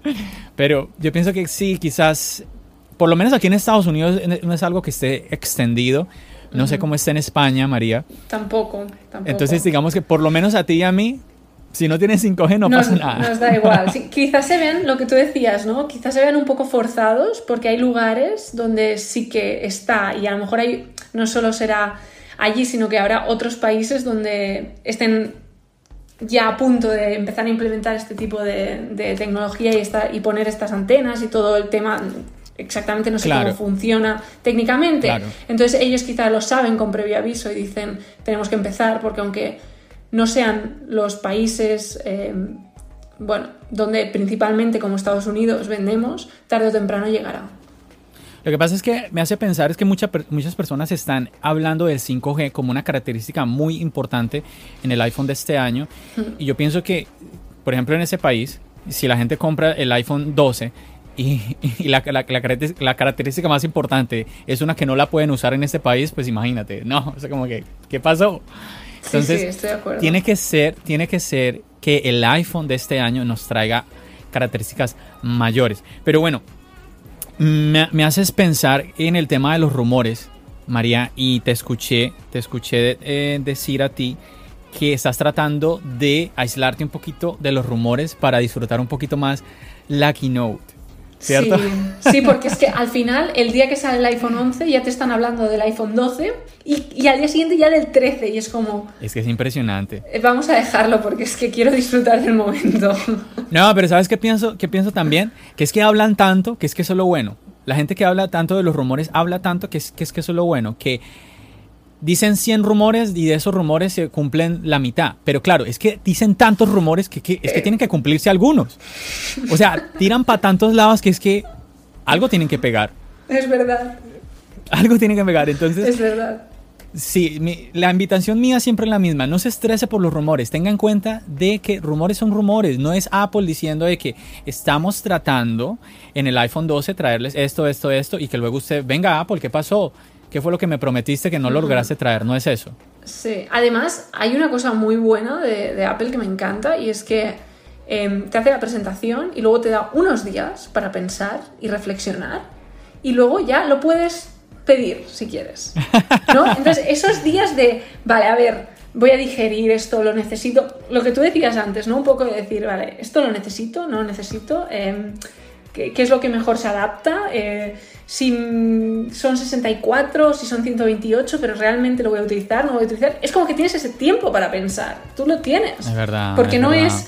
Pero yo pienso que sí, quizás, por lo menos aquí en Estados Unidos no es algo que esté extendido. No sé cómo está en España, María. Tampoco, tampoco. Entonces digamos que por lo menos a ti y a mí si no tienes 5G no pasa nada. Nos da igual. <laughs> quizás se vean lo que tú decías, ¿no? Quizás se vean un poco forzados porque hay lugares donde sí que está y a lo mejor hay, no solo será allí, sino que habrá otros países donde estén ya a punto de empezar a implementar este tipo de, tecnología y, y poner estas antenas y todo el tema exactamente no sé cómo funciona técnicamente. Entonces ellos quizás lo saben con previo aviso y dicen tenemos que empezar porque aunque no sean los países, eh, bueno, donde principalmente como Estados Unidos vendemos, tarde o temprano llegará. Lo que pasa es que me hace pensar es que muchas personas están hablando del 5G como una característica muy importante en el iPhone de este año. Y yo pienso que, por ejemplo, en ese país, si la gente compra el iPhone 12 y, la, la, la, característica más importante es una que no la pueden usar en este país, pues imagínate, no, o sea, como que, ¿qué pasó? Entonces, Tiene que ser, tiene que ser que el iPhone de este año nos traiga características mayores. Pero bueno, me, haces pensar en el tema de los rumores, María, y te escuché, te escuché eh, decir a ti que estás tratando de aislarte un poquito de los rumores para disfrutar un poquito más la keynote. ¿Cierto? Sí, sí, porque es que al final, el día que sale el iPhone 11, ya te están hablando del iPhone 12 y, y al día siguiente ya del 13. Y es como. Es que es impresionante. eh, Vamos a dejarlo porque es que quiero disfrutar del momento. No, pero ¿sabes qué pienso, qué pienso también? Que es que hablan tanto que es que eso es lo bueno. La gente que habla tanto de los rumores habla tanto que es que, es que eso es lo bueno. Que dicen 100 rumores y de esos rumores se cumplen la mitad. Pero claro, es que dicen tantos rumores que, que- es que tienen que cumplirse algunos. O sea, tiran para tantos lados que es que algo tienen que pegar. Es verdad, Algo tienen que pegar. Entonces, es verdad. Sí, mi- la invitación mía siempre es la misma. No se estrese por los rumores. Tenga en cuenta de que rumores son rumores. No es Apple diciendo de que estamos tratando en el iPhone 12 traerles esto, esto, esto y que luego usted, venga Apple, ¿qué pasó? ¿Qué fue lo que me prometiste que no lo lograste traer? No es eso. Sí, además hay una cosa muy buena de, de Apple que me encanta y es que em, te hace la presentación y luego te da unos días para pensar y reflexionar y luego ya lo puedes pedir si quieres. ¿no? <laughs> Entonces, esos días de, vale, a ver, voy a digerir esto, lo necesito, lo que tú decías antes, ¿no? Un poco de decir, vale, esto lo necesito, no lo necesito, Em, ¿qué, qué es lo que mejor se adapta? Eh, si son 64, si son 128, pero realmente lo voy a utilizar, no lo voy a utilizar. Es como que tienes ese tiempo para pensar, tú lo tienes. Es verdad, Porque es no verdad. es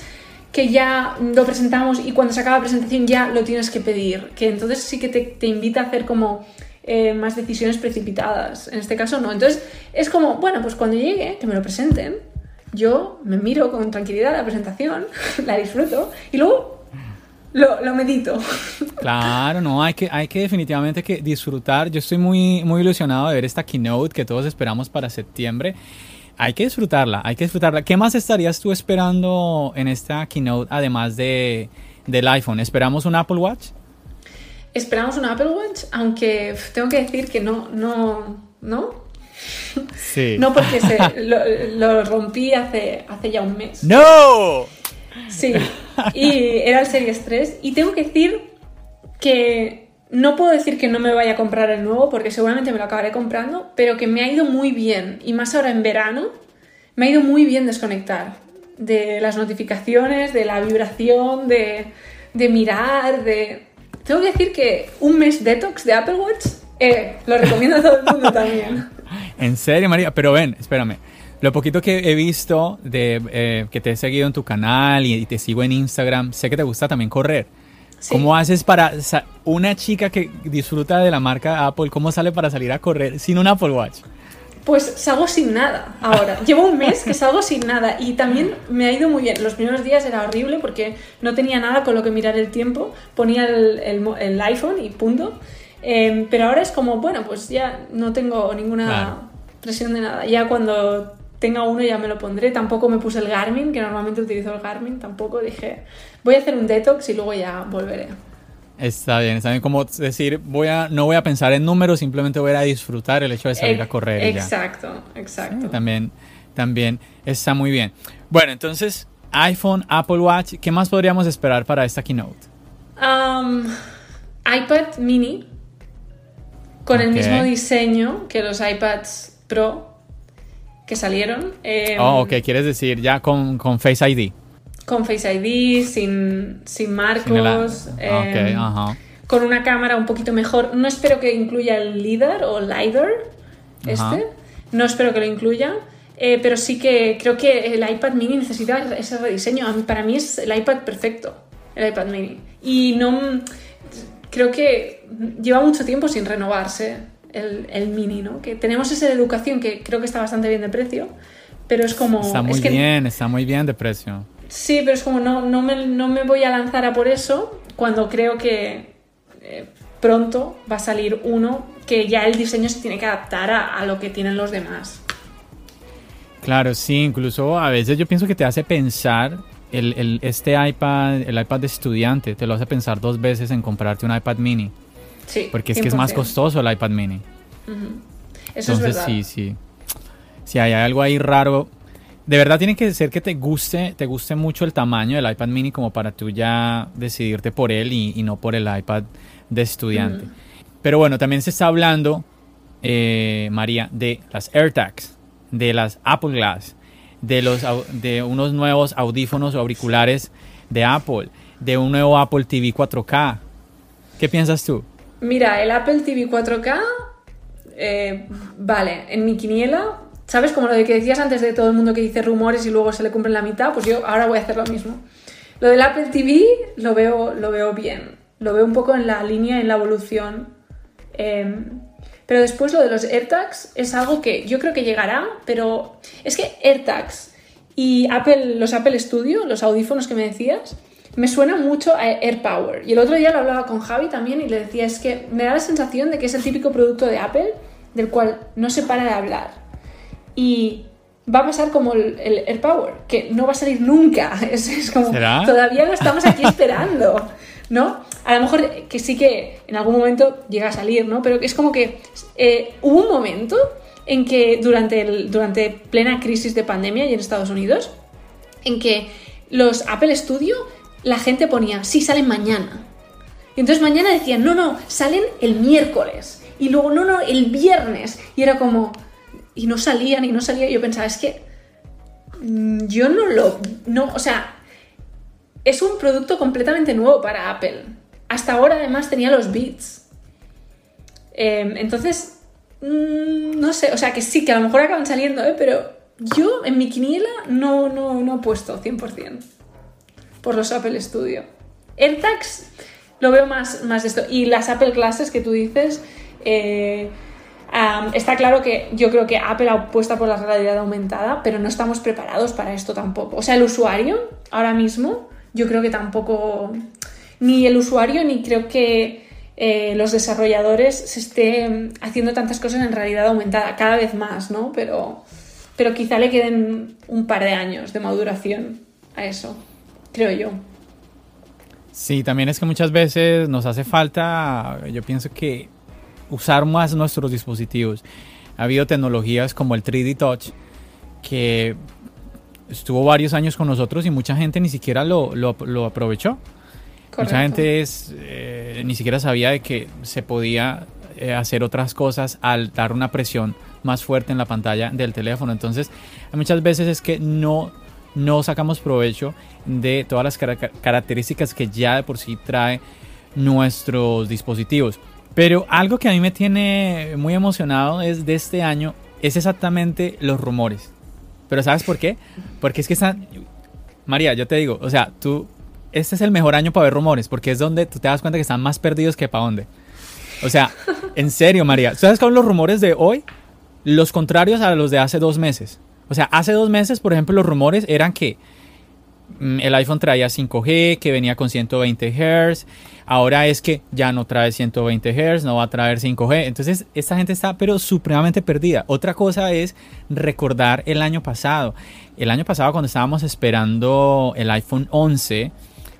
que ya lo presentamos y cuando se acaba la presentación ya lo tienes que pedir, que entonces sí que te, te invita a hacer como eh, más decisiones precipitadas. En este caso no. Entonces es como, bueno, pues cuando llegue, que me lo presenten, yo me miro con tranquilidad la presentación, <laughs> la disfruto y luego lo, lo medito. Claro, no, hay que, hay que definitivamente que disfrutar. Yo estoy muy, muy ilusionado de ver esta keynote que todos esperamos para septiembre. Hay que disfrutarla, hay que disfrutarla. ¿Qué más estarías tú esperando en esta keynote además de, del iPhone? ¿Esperamos un Apple Watch? Esperamos un Apple Watch, aunque tengo que decir que no, no, ¿no? Sí. No porque se, lo, lo rompí hace, hace ya un mes. ¡No! Sí, y era el Series 3. Y tengo que decir que no puedo decir que no me vaya a comprar el nuevo, porque seguramente me lo acabaré comprando, pero que me ha ido muy bien, y más ahora en verano, me ha ido muy bien desconectar de las notificaciones, de la vibración, de, de mirar, de... Tengo que decir que un mes detox de Apple Watch eh, lo recomiendo a todo el mundo también. <laughs> En serio, María. Pero ven, espérame. Lo poquito que he visto de eh, que te he seguido en tu canal y, y te sigo en Instagram, sé que te gusta también correr. Sí. ¿Cómo haces para una chica que disfruta de la marca Apple, cómo sale para salir a correr sin un Apple Watch? Pues salgo sin nada ahora. <laughs> Llevo un mes que salgo sin nada y también me ha ido muy bien. Los primeros días era horrible porque no tenía nada con lo que mirar el tiempo. Ponía el, el mo- el iPhone y punto. Eh, pero ahora es como, bueno, pues ya no tengo ninguna Claro. presión de nada. Ya cuando tenga uno ya me lo pondré. Tampoco me puse el Garmin, que normalmente utilizo el Garmin. Tampoco dije, voy a hacer un detox y luego ya volveré. Está bien, está bien. Como decir, voy a, no voy a pensar en números, simplemente voy a disfrutar el hecho de salir a correr. ya. Exacto, exacto. Sí, también, también está muy bien. Bueno, entonces, iPhone, Apple Watch, ¿qué más podríamos esperar para esta keynote? Um, iPad mini con el mismo diseño que los iPads Pro que salieron. eh, Oh, ok, quieres decir ya con, con Face ID. Con Face ID, sin, sin Sin el- marcos. ok, eh, ajá. Con una cámara un poquito mejor. No espero que incluya el LIDAR o LiDAR. Este. No espero que lo incluya. eh, pero sí que creo que el iPad mini necesita ese rediseño. A mí- para mí es el iPad perfecto. El iPad mini. Y no. Creo que lleva mucho tiempo sin renovarse el, el mini, ¿no? Que tenemos ese de educación que creo que está bastante bien de precio. Pero es como. Está muy es que- bien, está muy bien de precio. Sí, pero es como no, no, me, no me voy a lanzar a por eso cuando creo que eh, pronto va a salir uno que ya el diseño se tiene que adaptar a, a lo que tienen los demás. Claro, sí, incluso a veces yo pienso que te hace pensar el, el- este iPad, el iPad de estudiante, te lo hace pensar dos veces en comprarte un iPad mini, Sí, porque es que es más 100%. costoso el iPad mini. Eso es Entonces verdad. sí, sí. Si hay algo ahí raro, de verdad tiene que ser que te guste, te guste mucho el tamaño del iPad mini como para tú ya decidirte por él y, y no por el iPad de estudiante. Pero bueno, también se está hablando, eh, María, de las AirTags, de las Apple Glass, de, los, de unos nuevos audífonos o auriculares de Apple, de un nuevo Apple TV 4K. ¿Qué piensas tú? Mira, el Apple TV 4K, eh, vale, en mi quiniela, ¿sabes? Como lo de que decías antes de todo el mundo que dice rumores y luego se le cumplen la mitad, pues yo ahora voy a hacer lo mismo. Lo del Apple TV lo veo, lo veo bien, lo veo un poco en la línea, en la evolución. Em, pero después lo de los AirTags es algo que yo creo que llegará, pero es que AirTags y Apple, los Apple Studio, los audífonos que me decías, me suena mucho a AirPower. Y el otro día lo hablaba con Javi también y le decía, es que me da la sensación de que es el típico producto de Apple del cual no se para de hablar. Y va a pasar como el, AirPower, que no va a salir nunca. <laughs> Es, como, todavía lo estamos aquí esperando. ¿no? A lo mejor que sí que en algún momento llega a salir, ¿no? Pero es como que eh, hubo un momento en que durante, el, durante plena crisis de pandemia y en Estados Unidos, en que los Apple Studio, la gente ponía, sí, salen mañana. Y entonces mañana decían, no, no, salen el miércoles. Y luego, no, no, el viernes. Y era como, y no salían y no salían. Y yo pensaba, es que mm, yo no lo, no, o sea, es un producto completamente nuevo para Apple. Hasta ahora además tenía los Beats. Em, entonces, mm, no sé, o sea que sí, que a lo mejor acaban saliendo, ¿eh? pero yo en mi quiniela no, no, no he puesto 100% por los Apple Studio. AirTags lo veo más, más esto. Y las Apple Classes que tú dices, eh, está claro que yo creo que Apple apuesta por la realidad aumentada, pero no estamos preparados para esto tampoco. O sea, el usuario ahora mismo yo creo que tampoco ni el usuario ni creo que eh, los desarrolladores se estén haciendo tantas cosas en realidad aumentada, cada vez más, ¿no? Pero, pero quizá le queden un par de años de maduración a eso, creo yo. Sí, también es que muchas veces nos hace falta, yo pienso que usar más nuestros dispositivos. Ha habido tecnologías como el 3D Touch que estuvo varios años con nosotros y mucha gente ni siquiera lo, lo, aprovechó. Mucha gente es, eh, ni siquiera sabía de que se podía eh, hacer otras cosas al dar una presión más fuerte en la pantalla del teléfono. Entonces, muchas veces es que no, no sacamos provecho de todas las características que ya de por sí trae nuestros dispositivos. Pero algo que a mí me tiene muy emocionado es de este año es exactamente los rumores. Pero ¿sabes por qué? Porque es que están... María, yo te digo, o sea, tú... Este es el mejor año para ver rumores, porque es donde tú te das cuenta que están más perdidos que para dónde. O sea, en serio, María. ¿Sabes cuáles son los rumores de hoy? Los contrarios a los de hace dos meses. O sea, hace dos meses, por ejemplo, los rumores eran que mm, el iPhone traía 5G, que venía con 120 Hz, Ahora es que ya no trae 120 Hz, no va a traer 5G. Entonces, esta gente está pero supremamente perdida. Otra cosa es recordar el año pasado. El año pasado cuando estábamos esperando el iPhone 11,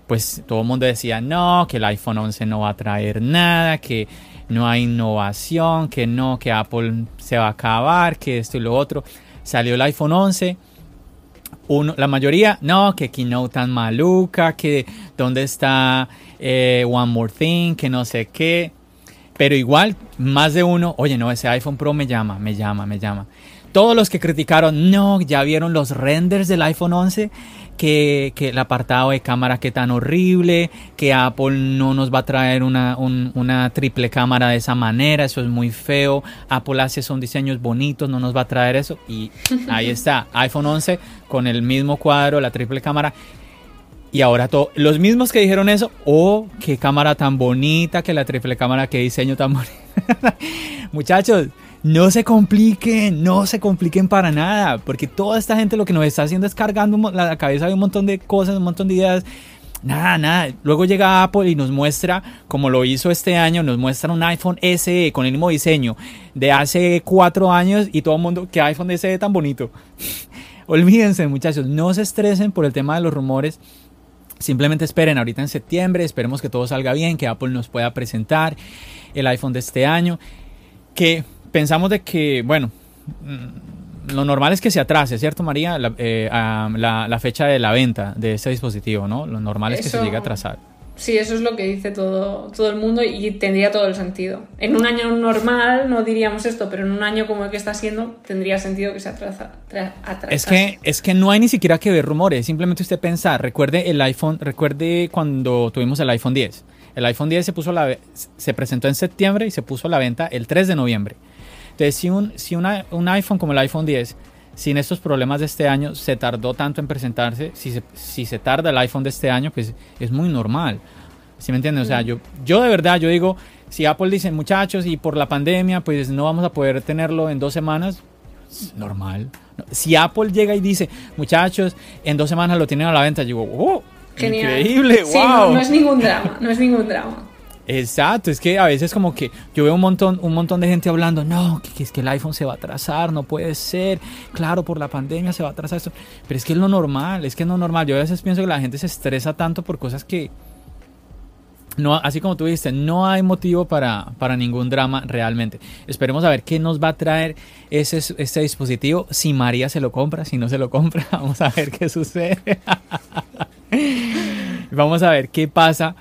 pues todo el mundo decía, no, que el iPhone 11 no va a traer nada, que no hay innovación, que no, que Apple se va a acabar, que esto y lo otro. Salió el iPhone 11 uno, la mayoría, no, que Keynote tan maluca, que dónde está eh, One More Thing, que no sé qué. Pero igual, más de uno, oye, no, ese iPhone Pro me llama, me llama, me llama. Todos los que criticaron, no, ya vieron los renders del iPhone 11 que, el apartado de cámara que tan horrible, que Apple no nos va a traer una, una, triple cámara de esa manera, eso es muy feo, Apple hace son diseños bonitos, no nos va a traer eso y ahí está, <laughs> iPhone 11 con el mismo cuadro, la triple cámara. Y ahora todo, los mismos que dijeron eso, oh, qué cámara tan bonita, que la triple cámara, qué diseño tan bonito. <laughs> Muchachos, no se compliquen, no se compliquen para nada, porque toda esta gente lo que nos está haciendo es cargando la cabeza de un montón de cosas, un montón de ideas. Nada, nada. Luego llega Apple y nos muestra, como lo hizo este año, nos muestra un iPhone SE con el mismo diseño de hace cuatro años y todo el mundo, que iPhone SE tan bonito. <laughs> Olvídense, muchachos, no se estresen por el tema de los rumores. Simplemente esperen ahorita en septiembre, esperemos que todo salga bien, que Apple nos pueda presentar el iPhone de este año. Que pensamos de que, bueno, mm, lo normal es que se atrase, ¿cierto, María? Eh, la, fecha de la venta de este dispositivo, ¿no? Lo normal es que se llegue a atrasar. Sí, eso es lo que dice todo, todo el mundo y tendría todo el sentido. En un año normal no diríamos esto, pero en un año como el que está siendo tendría sentido que se atrasa, Es que, es que no hay ni siquiera que ver rumores, simplemente usted pensar, recuerde el iPhone, recuerde cuando tuvimos el iPhone 10. El iPhone 10 se, puso la, se presentó en septiembre y se puso a la venta el 3 de noviembre. Entonces, si un, si un iPhone como el iPhone 10 sin estos problemas de este año se tardó tanto en presentarse, si se, si se tarda el iPhone de este año, pues es muy normal. ¿Sí me entiendes? O sea, yo, yo de verdad, yo digo, si Apple dice, muchachos, y por la pandemia, pues no vamos a poder tenerlo en dos semanas, normal. Si Apple llega y dice, muchachos, en dos semanas lo tienen a la venta, yo digo, oh, increíble, wow. no, no es ningún drama, no es ningún drama. Exacto, es que a veces como que yo veo un montón, un montón de gente hablando, no, que, es que el iPhone se va a atrasar, no puede ser, claro, por la pandemia se va a atrasar esto, pero es que es lo normal, es que es lo normal, yo a veces pienso que la gente se estresa tanto por cosas que, no, así como tú dijiste, no hay motivo para, para ningún drama realmente. Esperemos a ver qué nos va a traer ese, este dispositivo, si María se lo compra, si no se lo compra, <laughs> vamos a ver qué sucede. <laughs> vamos a ver qué pasa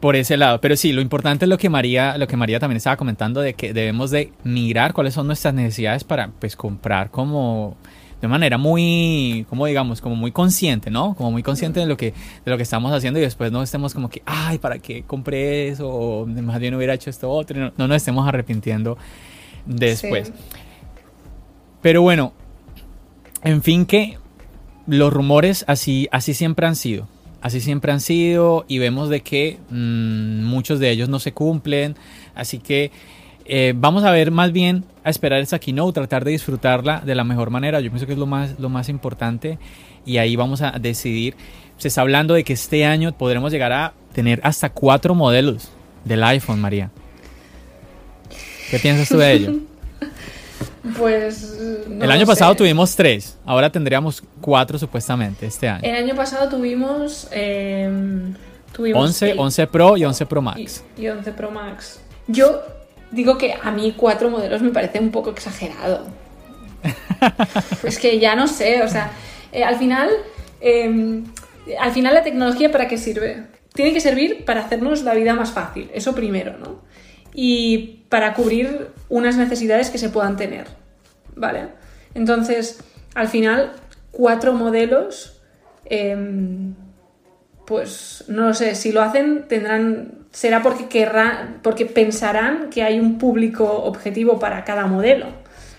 por ese lado. Pero sí, lo importante es lo que María, lo que María también estaba comentando de que debemos de mirar cuáles son nuestras necesidades para pues comprar como de manera muy, como digamos, como muy consciente, ¿no? Como muy consciente de lo que de lo que estamos haciendo y después no estemos como que, ay, ¿para qué compré eso? O más bien hubiera hecho esto otro, no, no nos estemos arrepintiendo después. Pero bueno, en fin que los rumores así así siempre han sido Así siempre han sido y vemos de que mm, muchos de ellos no se cumplen. Así que eh, vamos a ver más bien a esperar esta keynote, tratar de disfrutarla de la mejor manera. Yo pienso que es lo más, lo más importante y ahí vamos a decidir. Se está hablando de que este año podremos llegar a tener hasta cuatro modelos del iPhone, María. ¿Qué piensas tú de ello? <laughs> Pues. el año pasado tuvimos tres, ahora tendríamos cuatro supuestamente este año. El año pasado tuvimos. Eh, tuvimos 11, 11 Pro y 11 Pro Max. Y, 11 Pro Max. Yo digo que a mí cuatro modelos me parece un poco exagerado. <laughs> es que ya no sé, o sea, eh, al final. Em, al final, la tecnología, ¿para qué sirve? Tiene que servir para hacernos la vida más fácil, eso primero, ¿no? Y para cubrir unas necesidades que se puedan tener. ¿Vale? Entonces, al final, cuatro modelos, em, pues no lo sé, si lo hacen tendrán, será porque querrán, porque pensarán que hay un público objetivo para cada modelo.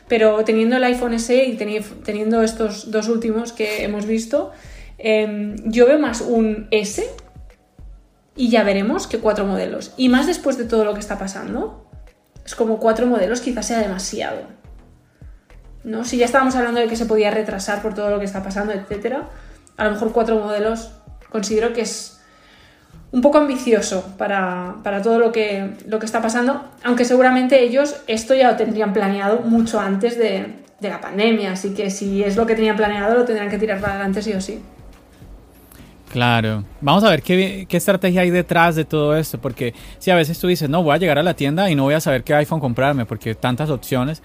Pero teniendo el iPhone SE y teniendo estos dos últimos que hemos visto, em, yo veo más un S y ya veremos que cuatro modelos. Y más después de todo lo que está pasando, es como cuatro modelos quizás sea demasiado. ¿No? Si ya estábamos hablando de que se podía retrasar por todo lo que está pasando, etcétera, a lo mejor cuatro modelos considero que es un poco ambicioso para, todo lo que, lo que está pasando, aunque seguramente ellos esto ya lo tendrían planeado mucho antes de, de la pandemia, así que si es lo que tenían planeado lo tendrán que tirar para adelante sí o sí. Claro. Vamos a ver qué, estrategia hay detrás de todo esto, porque si a veces tú dices, no, voy a llegar a la tienda y no voy a saber qué iPhone comprarme, porque tantas opciones,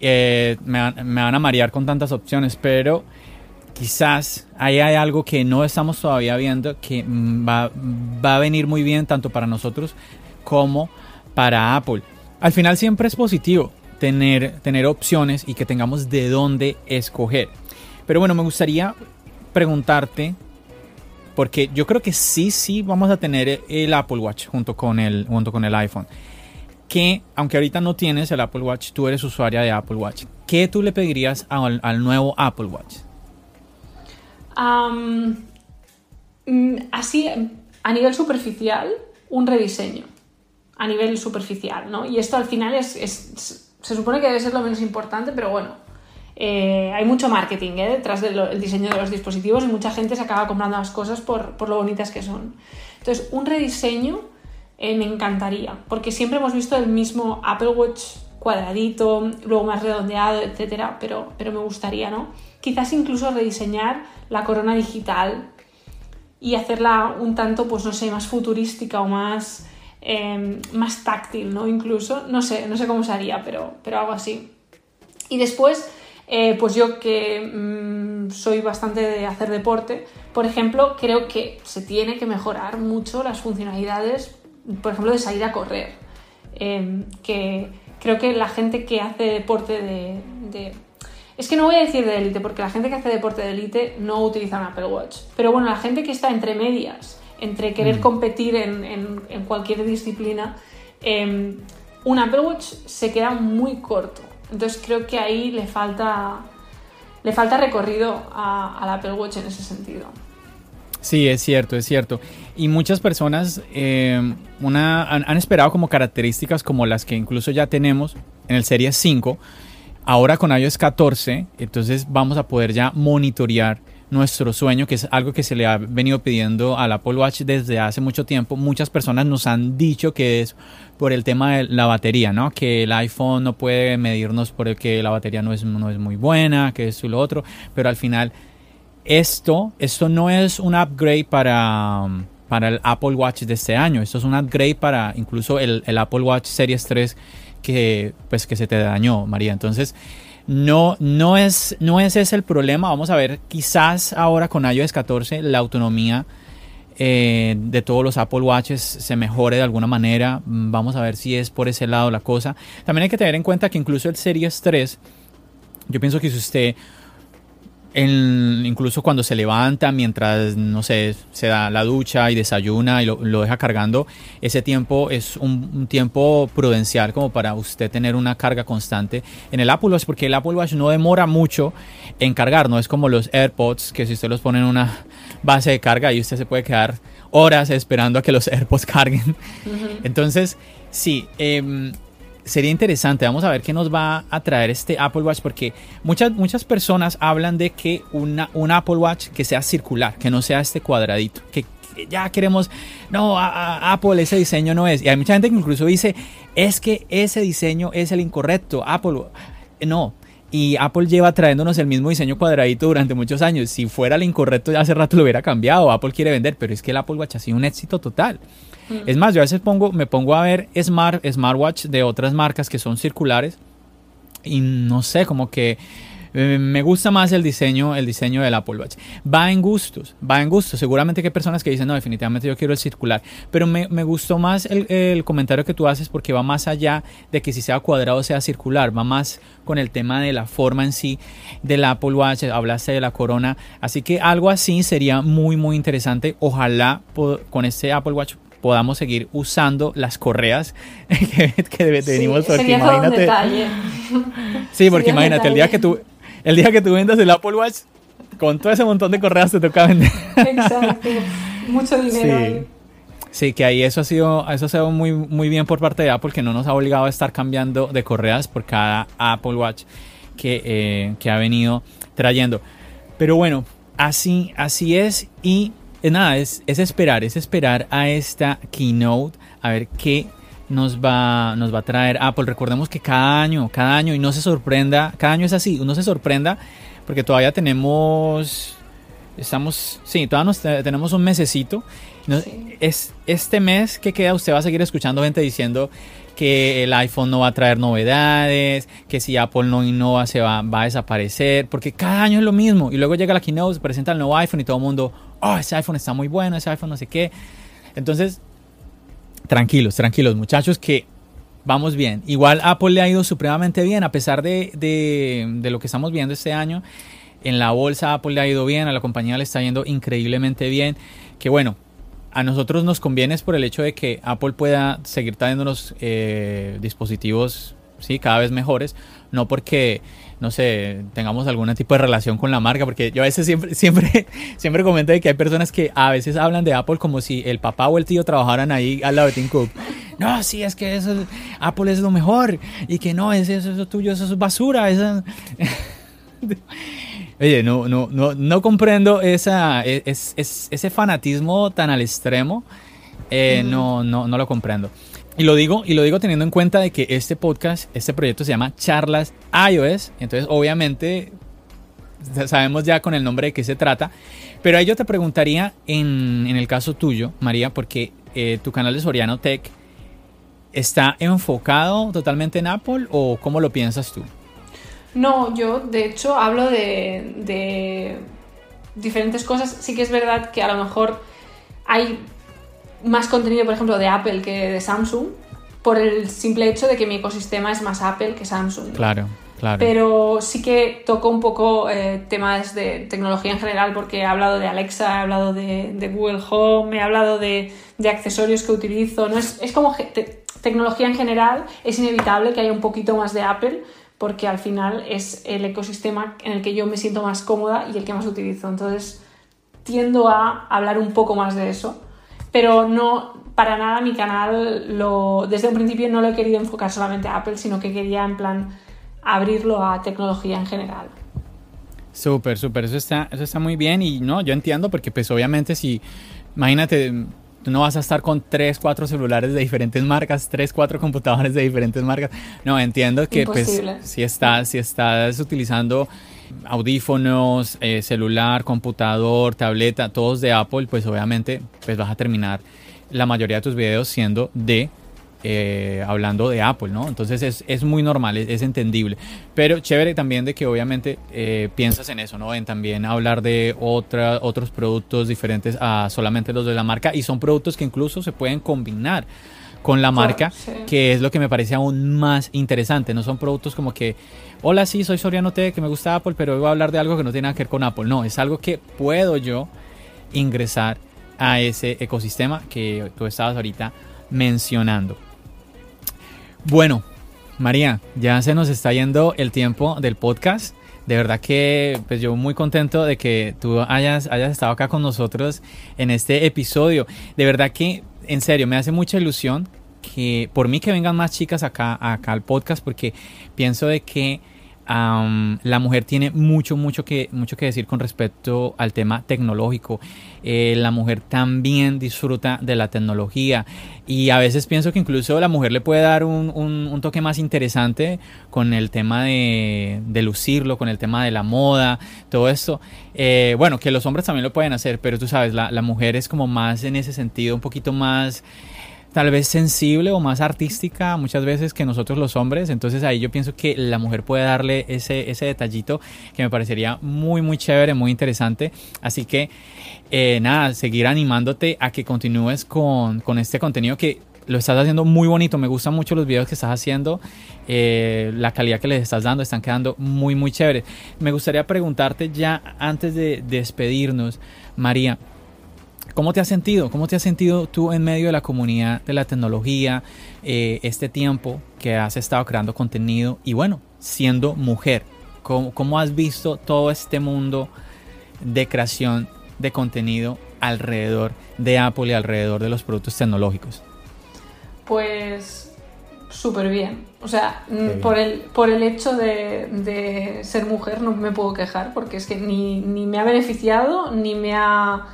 eh, me, van a marear con tantas opciones, pero quizás ahí hay algo que no estamos todavía viendo que va, va a venir muy bien tanto para nosotros como para Apple. Al final siempre es positivo tener, tener opciones y que tengamos de dónde escoger. Pero bueno, me gustaría preguntarte porque yo creo que sí, sí vamos a tener el Apple Watch junto con el, junto con el iPhone. Que, aunque ahorita no tienes el Apple Watch, tú eres usuaria de Apple Watch. ¿Qué tú le pedirías al, nuevo Apple Watch? Mm, así, a nivel superficial, un rediseño. A nivel superficial, ¿no? Y esto al final es, se supone que debe ser lo menos importante, pero bueno, eh, hay mucho marketing ¿eh? detrás del diseño de los dispositivos y mucha gente se acaba comprando las cosas por, lo bonitas que son. Entonces, un rediseño eh, me encantaría, porque siempre hemos visto el mismo Apple Watch cuadradito, luego más redondeado, etcétera, pero, pero me gustaría, ¿no? Quizás incluso rediseñar la corona digital y hacerla un tanto, pues no sé, más futurística o más, más táctil, ¿no? Incluso, no sé, no sé cómo se haría, pero, pero algo así. Y después, Eh, pues yo que mm, soy bastante de hacer deporte, por ejemplo, creo que se tiene que mejorar mucho las funcionalidades, por ejemplo, de salir a correr. Em, que creo que la gente que hace deporte de, Es que no voy a decir de élite, porque la gente que hace deporte de élite no utiliza un Apple Watch. Pero bueno, la gente que está entre medias, entre querer mm. competir en, cualquier disciplina, em, un Apple Watch se queda muy corto. Entonces creo que ahí le falta, le falta recorrido al Apple Watch en ese sentido. Sí, es cierto, es cierto. Y muchas personas em, una, han, esperado como características como las que incluso ya tenemos en el Series 5. Ahora con iOS 14, entonces vamos a poder ya monitorear nuestro sueño, que es algo que se le ha venido pidiendo al Apple Watch desde hace mucho tiempo. Muchas personas nos han dicho que es por el tema de la batería, ¿no? Que el iPhone no puede medirnos por el que la batería no es, no es muy buena, que es lo otro, pero al final esto, esto no es un upgrade para, para el Apple Watch de este año, esto es un upgrade para incluso el, el Apple Watch Series 3 que, pues, que se te dañó, María. Entonces, no, no, es, no ese es el problema. Vamos a ver, quizás ahora con iOS 14 la autonomía eh, de todos los Apple Watches se mejore de alguna manera. Vamos a ver si es por ese lado la cosa. También hay que tener en cuenta que incluso el Series 3, yo pienso que si usted incluso cuando se levanta, mientras, no sé, se da la ducha y desayuna y lo, deja cargando, ese tiempo es un, tiempo prudencial como para usted tener una carga constante en el Apple Watch, porque el Apple Watch no demora mucho en cargar, no es como los AirPods, que si usted los pone en una base de carga y usted se puede quedar horas esperando a que los <laughs> AirPods carguen. Entonces, sí, eh, sería interesante. Vamos a ver qué nos va a traer este Apple Watch porque muchas, muchas personas hablan de que una, un Apple Watch que sea circular, que no sea este cuadradito, que, ya queremos, no, Apple ese diseño no es. Y hay mucha gente que incluso dice, es que ese diseño es el incorrecto, Apple, no. Y Apple lleva trayéndonos el mismo diseño cuadradito durante muchos años. Si fuera el incorrecto, ya hace rato lo hubiera cambiado. Apple quiere vender, pero es que el Apple Watch ha sido un éxito total. Es más, yo a veces pongo, me pongo a ver smart, smartwatch de otras marcas que son circulares y no sé, como que eh, me gusta más el diseño, el diseño del Apple Watch. Va en gustos, va en gustos. Seguramente que hay personas que dicen, no, definitivamente yo quiero el circular. Pero me, gustó más el, comentario que tú haces porque va más allá de que si sea cuadrado sea circular. Va más con el tema de la forma en sí del Apple Watch. Hablaste de la corona. Así que algo así sería muy, muy interesante. Ojalá con este Apple Watch podamos seguir usando las correas <laughs> que, que venimos sí, porque imagínate sí porque imagínate el día que tú el día que tú vendas el Apple Watch con todo ese montón de correas te toca vender exacto <laughs> mucho dinero sí. Sí, que ahí eso ha sido, eso ha sido muy, muy bien por parte de Apple, que no nos ha obligado a estar cambiando de correas por cada Apple Watch que, eh, que ha venido trayendo. Pero bueno, así, así es. Y es nada, es, esperar, es esperar a esta keynote, a ver qué nos va, nos va a traer Apple. Recordemos que cada año, cada año, y no se sorprenda, cada año es así, uno se sorprenda porque todavía tenemos, estamos, sí, todavía nos, tenemos un mesecito. es, este mes que queda, usted va a seguir escuchando gente diciendo que el iPhone no va a traer novedades, que si Apple no innova se va, va a desaparecer, porque cada año es lo mismo. Y luego llega la keynote, se presenta el nuevo iPhone y todo el mundo, oh, ese iPhone está muy bueno, ese iPhone no sé qué. Entonces, tranquilos, tranquilos muchachos, que vamos bien. Igual Apple le ha ido supremamente bien, a pesar de, de, lo que estamos viendo este año. En la bolsa Apple le ha ido bien, a la compañía le está yendo increíblemente bien. Que bueno, a nosotros nos conviene es por el hecho de que Apple pueda seguir trayéndonos eh, dispositivos ¿sí? cada vez mejores, no porque no sé, tengamos algún tipo de relación con la marca, porque yo a veces siempre, <laughs> siempre, siempre comento de que hay personas que a veces hablan de Apple como si el papá o el tío trabajaran ahí al lado de Tim Cook. No, sí, es que eso, Apple es lo mejor y que no, es eso, eso tuyo, eso es basura. <laughs> Oye, no, no, no, no comprendo esa, e, es, ese fanatismo tan al extremo. Eh, no, no, no lo comprendo. Y lo digo, y lo digo teniendo en cuenta de que este podcast, este proyecto se llama Charlas iOS. Entonces, obviamente, sabemos ya con el nombre de qué se trata. Pero ahí yo te preguntaría, en, el caso tuyo, María, porque eh, tu canal de Soriano Tech está enfocado totalmente en Apple o cómo lo piensas tú? No, yo de hecho hablo de, de diferentes cosas. Sí que es verdad que a lo mejor hay más contenido, por ejemplo, de Apple que de Samsung, por el simple hecho de que mi ecosistema es más Apple que Samsung. Claro, claro. Pero sí que toco un poco eh, temas de tecnología en general, porque he hablado de Alexa, he hablado de, de Google Home, he hablado de, de, accesorios que utilizo. ¿no? Es, es como te tecnología en general, es inevitable que haya un poquito más de Apple, porque al final es el ecosistema en el que yo me siento más cómoda y el que más utilizo. Entonces tiendo a hablar un poco más de eso, pero no para nada mi canal lo desde un principio no lo he querido enfocar solamente a Apple, sino que quería en plan abrirlo a tecnología en general. Súper, súper, eso está, eso está muy bien y no, yo entiendo porque pues obviamente si, imagínate, tú no vas a estar con tres, cuatro celulares de diferentes marcas, tres, cuatro computadores de diferentes marcas. No, entiendo que pues si estás, si estás utilizando audífonos, eh, celular, computador, tableta, todos de Apple, pues obviamente pues vas a terminar la mayoría de tus videos siendo de eh, hablando de Apple, ¿no? Entonces es, es muy normal, es, entendible. Pero chévere también de que obviamente eh, piensas en eso, ¿no? En también hablar de otros productos diferentes a solamente los de la marca y son productos que incluso se pueden combinar con la marca, que es lo que me parece aún más interesante. No son productos como que, hola, sí, soy Soriano T, que me gusta Apple, pero voy a hablar de algo que no tiene nada que ver con Apple. No, es algo que puedo yo ingresar a ese ecosistema que tú estabas ahorita mencionando. Bueno, María, ya se nos está yendo el tiempo del podcast. De verdad que pues yo muy contento de que tú hayas, hayas estado acá con nosotros en este episodio. De verdad que, en serio, me hace mucha ilusión que por mí que vengan más chicas acá, acá al podcast porque pienso de que la mujer tiene mucho, mucho que, mucho que decir con respecto al tema tecnológico. Eh, la mujer también disfruta de la tecnología y a veces pienso que incluso la mujer le puede dar un, un, toque más interesante con el tema de, de, lucirlo, con el tema de la moda, todo esto. Eh, bueno, que los hombres también lo pueden hacer, pero tú sabes, la, la mujer es como más en ese sentido, un poquito más tal vez sensible o más artística muchas veces que nosotros los hombres. Entonces ahí yo pienso que la mujer puede darle ese, ese detallito que me parecería muy, muy chévere, muy interesante. Así que eh, nada, seguir animándote a que continúes con, con, este contenido que lo estás haciendo muy bonito. Me gustan mucho los videos que estás haciendo. Eh, la calidad que les estás dando están quedando muy, muy chéveres. Me gustaría preguntarte ya antes de despedirnos, María. ¿Cómo te has sentido? ¿Cómo te has sentido tú en medio de la comunidad de la tecnología, eh, este tiempo que has estado creando contenido y bueno, siendo mujer? ¿Cómo, ¿Cómo, has visto todo este mundo de creación de contenido alrededor de Apple y alrededor de los productos tecnológicos? Pues súper bien. O sea, mm, por el, por el hecho de, de, ser mujer no me puedo quejar porque es que ni, ni me ha beneficiado ni me ha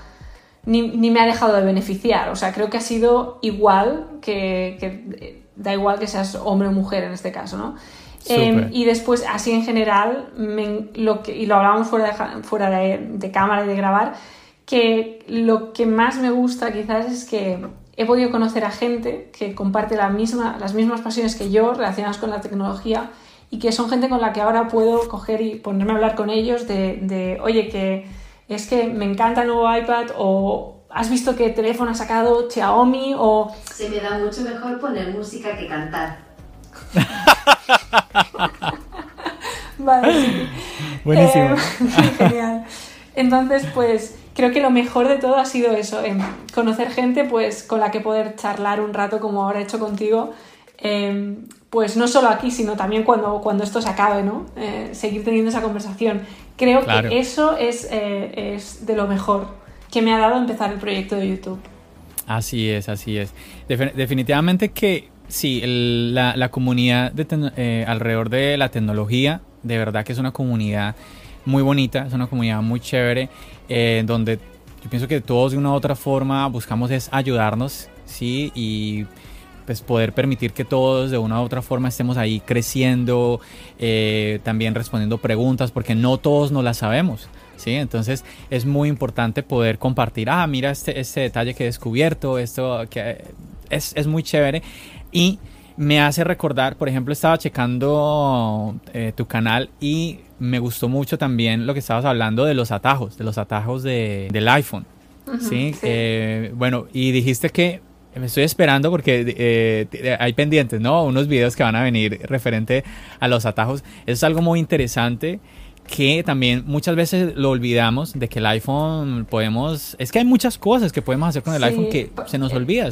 ni, me ha dejado de beneficiar. O sea, creo que ha sido igual que, que da igual que seas hombre o mujer en este caso, ¿no? Eh, y después, así en general, lo que, y lo hablábamos fuera, de, fuera de, cámara y de grabar, que lo que más me gusta quizás es que he podido conocer a gente que comparte la misma, las mismas pasiones que yo relacionadas con la tecnología y que son gente con la que ahora puedo coger y ponerme a hablar con ellos de, de oye, que es que me encanta el nuevo iPad o has visto qué teléfono ha sacado Xiaomi o... Se me da mucho mejor poner música que cantar. <laughs> vale, sí. Buenísimo. Eh, <laughs> genial. Entonces, pues creo que lo mejor de todo ha sido eso, conocer gente pues con la que poder charlar un rato como ahora he hecho contigo. Eh, pues no solo aquí, sino también cuando, cuando esto se acabe, ¿no? Eh, seguir teniendo esa conversación. Creo que eso es, eh, es, de lo mejor que me ha dado empezar el proyecto de YouTube. Así es, así es. definitivamente que sí, la, la, comunidad eh, alrededor de la tecnología, de verdad que es una comunidad muy bonita, es una comunidad muy chévere, donde yo pienso que todos de una u otra forma buscamos es ayudarnos, ¿sí? Y pues poder permitir que todos de una u otra forma estemos ahí creciendo, eh, también respondiendo preguntas, porque no todos no las sabemos. ¿sí? Entonces es muy importante poder compartir, ah, mira este, este detalle que he descubierto, esto que es, es muy chévere. Y me hace recordar, por ejemplo, estaba checando eh, tu canal y me gustó mucho también lo que estabas hablando de los atajos, de los atajos de, del iPhone. ¿sí? Eh, bueno, y dijiste que me estoy esperando porque eh, hay pendientes, ¿no? Unos videos que van a venir referente a los atajos. Eso es algo muy interesante que también muchas veces lo olvidamos de que el iPhone podemos... Es que hay muchas cosas que podemos hacer con el iPhone que se nos olvida.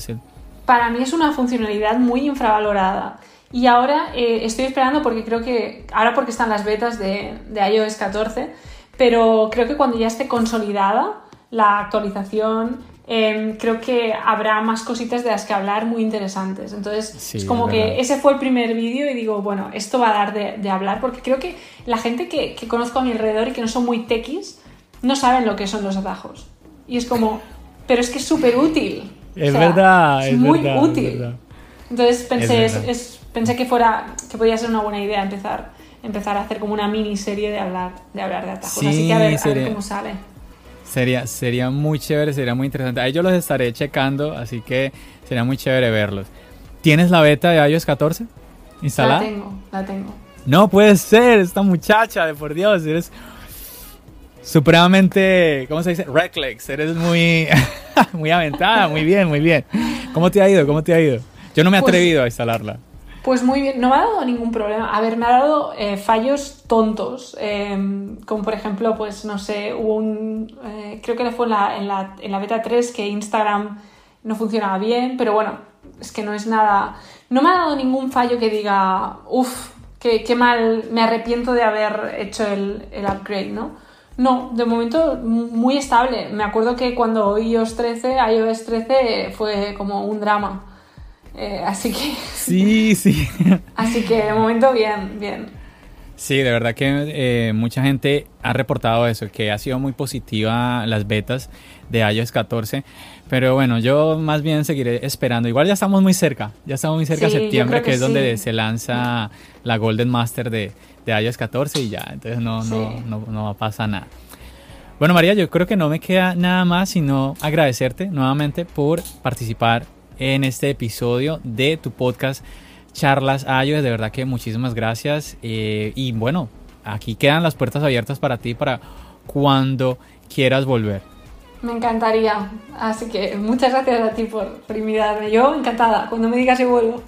Para mí es una funcionalidad muy infravalorada. Y ahora eh, estoy esperando porque creo que... Ahora porque están las betas de, de iOS 14, pero creo que cuando ya esté consolidada la actualización Em, creo que habrá más cositas de las que hablar muy interesantes. Entonces, es como que ese fue el primer vídeo y digo, bueno, esto va a dar de, hablar porque creo que la gente que, conozco a mi alrededor y que no son muy techis no saben lo que son los atajos. Y es como, <laughs> pero es que es súper útil. Es verdad, es, muy útil. Entonces pensé, es, pensé que fuera, que podía ser una buena idea empezar, empezar a hacer como una miniserie de hablar de, hablar de atajos. Así que a ver cómo sale. Sería, sería muy chévere, sería muy interesante. Ahí yo los estaré checando, así que sería muy chévere verlos. ¿Tienes la beta de iOS 14 instalada? La tengo, la tengo. No puede ser, esta muchacha, de por Dios, eres supremamente, ¿cómo se dice? Reckless, eres muy, <laughs> muy aventada, muy bien, muy bien. ¿Cómo te ha ido? ¿Cómo te ha ido? Yo no me he pues atrevido a instalarla. Pues muy bien, no me ha dado ningún problema. A ver, me ha dado eh, fallos tontos, em, como por ejemplo, pues no sé, hubo un, eh, creo que fue en la, en, la, en la beta 3 que Instagram no funcionaba bien, pero bueno, es que no es nada, no me ha dado ningún fallo que diga, uff, qué, qué, mal, me arrepiento de haber hecho el, el upgrade, ¿no? No, de momento muy estable. Me acuerdo que cuando iOS 13, iOS 13 fue como un drama. Eh, así que. <laughs> Sí, sí. así que de momento bien, bien. Sí, de verdad que eh, mucha gente ha reportado eso, que ha sido muy positiva las betas de iOS 14. Pero bueno, yo más bien seguiré esperando. Igual ya estamos muy cerca, ya estamos muy cerca de septiembre, que, es donde se lanza la Golden Master de, de iOS 14 y ya, entonces no, no, no, no pasa nada. Bueno, María, yo creo que no me queda nada más sino agradecerte nuevamente por participar en este episodio de tu podcast Charlas Ayo. De verdad que muchísimas gracias. Eh, y bueno, aquí quedan las puertas abiertas para ti para cuando quieras volver. Me encantaría. Así que muchas gracias a ti por, invitarme. Yo encantada. Cuando me digas si vuelvo.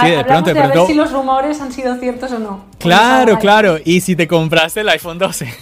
Sí, de pronto, de, a ver si los rumores han sido ciertos o no. Claro, claro. Y si te compraste el iPhone 12. <laughs>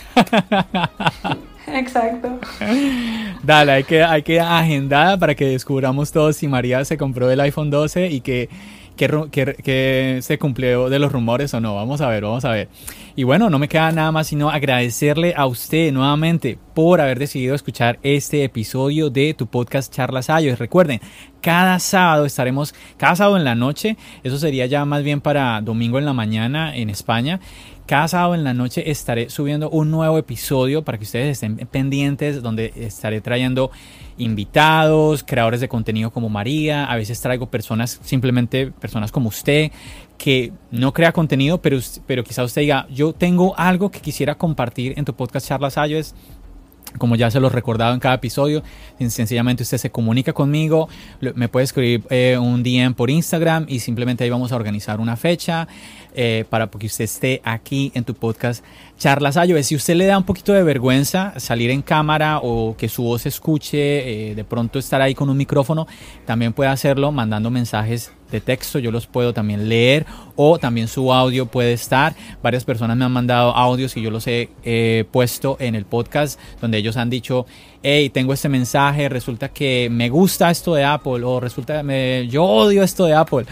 Exacto. <laughs> Dale, hay que, hay que agendar para que descubramos todos si María se compró el iPhone 12 y que, que, se cumplió de los rumores o no. Vamos a ver, vamos a ver. Y bueno, no me queda nada más sino agradecerle a usted nuevamente por haber decidido escuchar este episodio de tu podcast Charlas Ayos. Recuerden, cada sábado estaremos, cada sábado en la noche, eso sería ya más bien para domingo en la mañana en España cada sábado en la noche estaré subiendo un nuevo episodio para que ustedes estén pendientes, donde estaré trayendo invitados, creadores de contenido como María, a veces traigo personas, simplemente personas como usted, que no crea contenido, pero, pero quizá usted diga, yo tengo algo que quisiera compartir en tu podcast Charlas Ayos como ya se lo he recordado en cada episodio, sencillamente usted se comunica conmigo, me puede escribir eh, un DM por Instagram y simplemente ahí vamos a organizar una fecha eh, para que usted esté aquí en tu podcast Charlas Ayo. Si usted le da un poquito de vergüenza salir en cámara o que su voz se escuche, eh, de pronto estar ahí con un micrófono, también puede hacerlo mandando mensajes de texto, yo los puedo también leer o también su audio puede estar. Varias personas me han mandado audios y yo los he puesto en el podcast donde ellos han dicho, hey, tengo este mensaje, resulta que me gusta esto de Apple o resulta que yo odio esto de Apple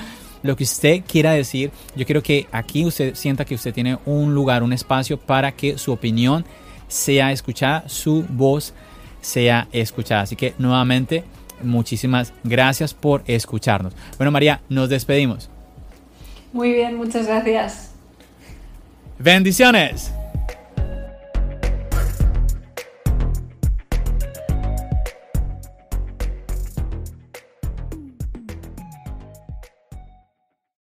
lo que usted quiera decir. Yo quiero que aquí usted sienta que usted tiene un lugar, un espacio para que su opinión sea escuchada, su voz sea escuchada. Así que nuevamente, muchísimas gracias por escucharnos. Bueno, María, nos despedimos. Muy bien, muchas gracias. Bendiciones.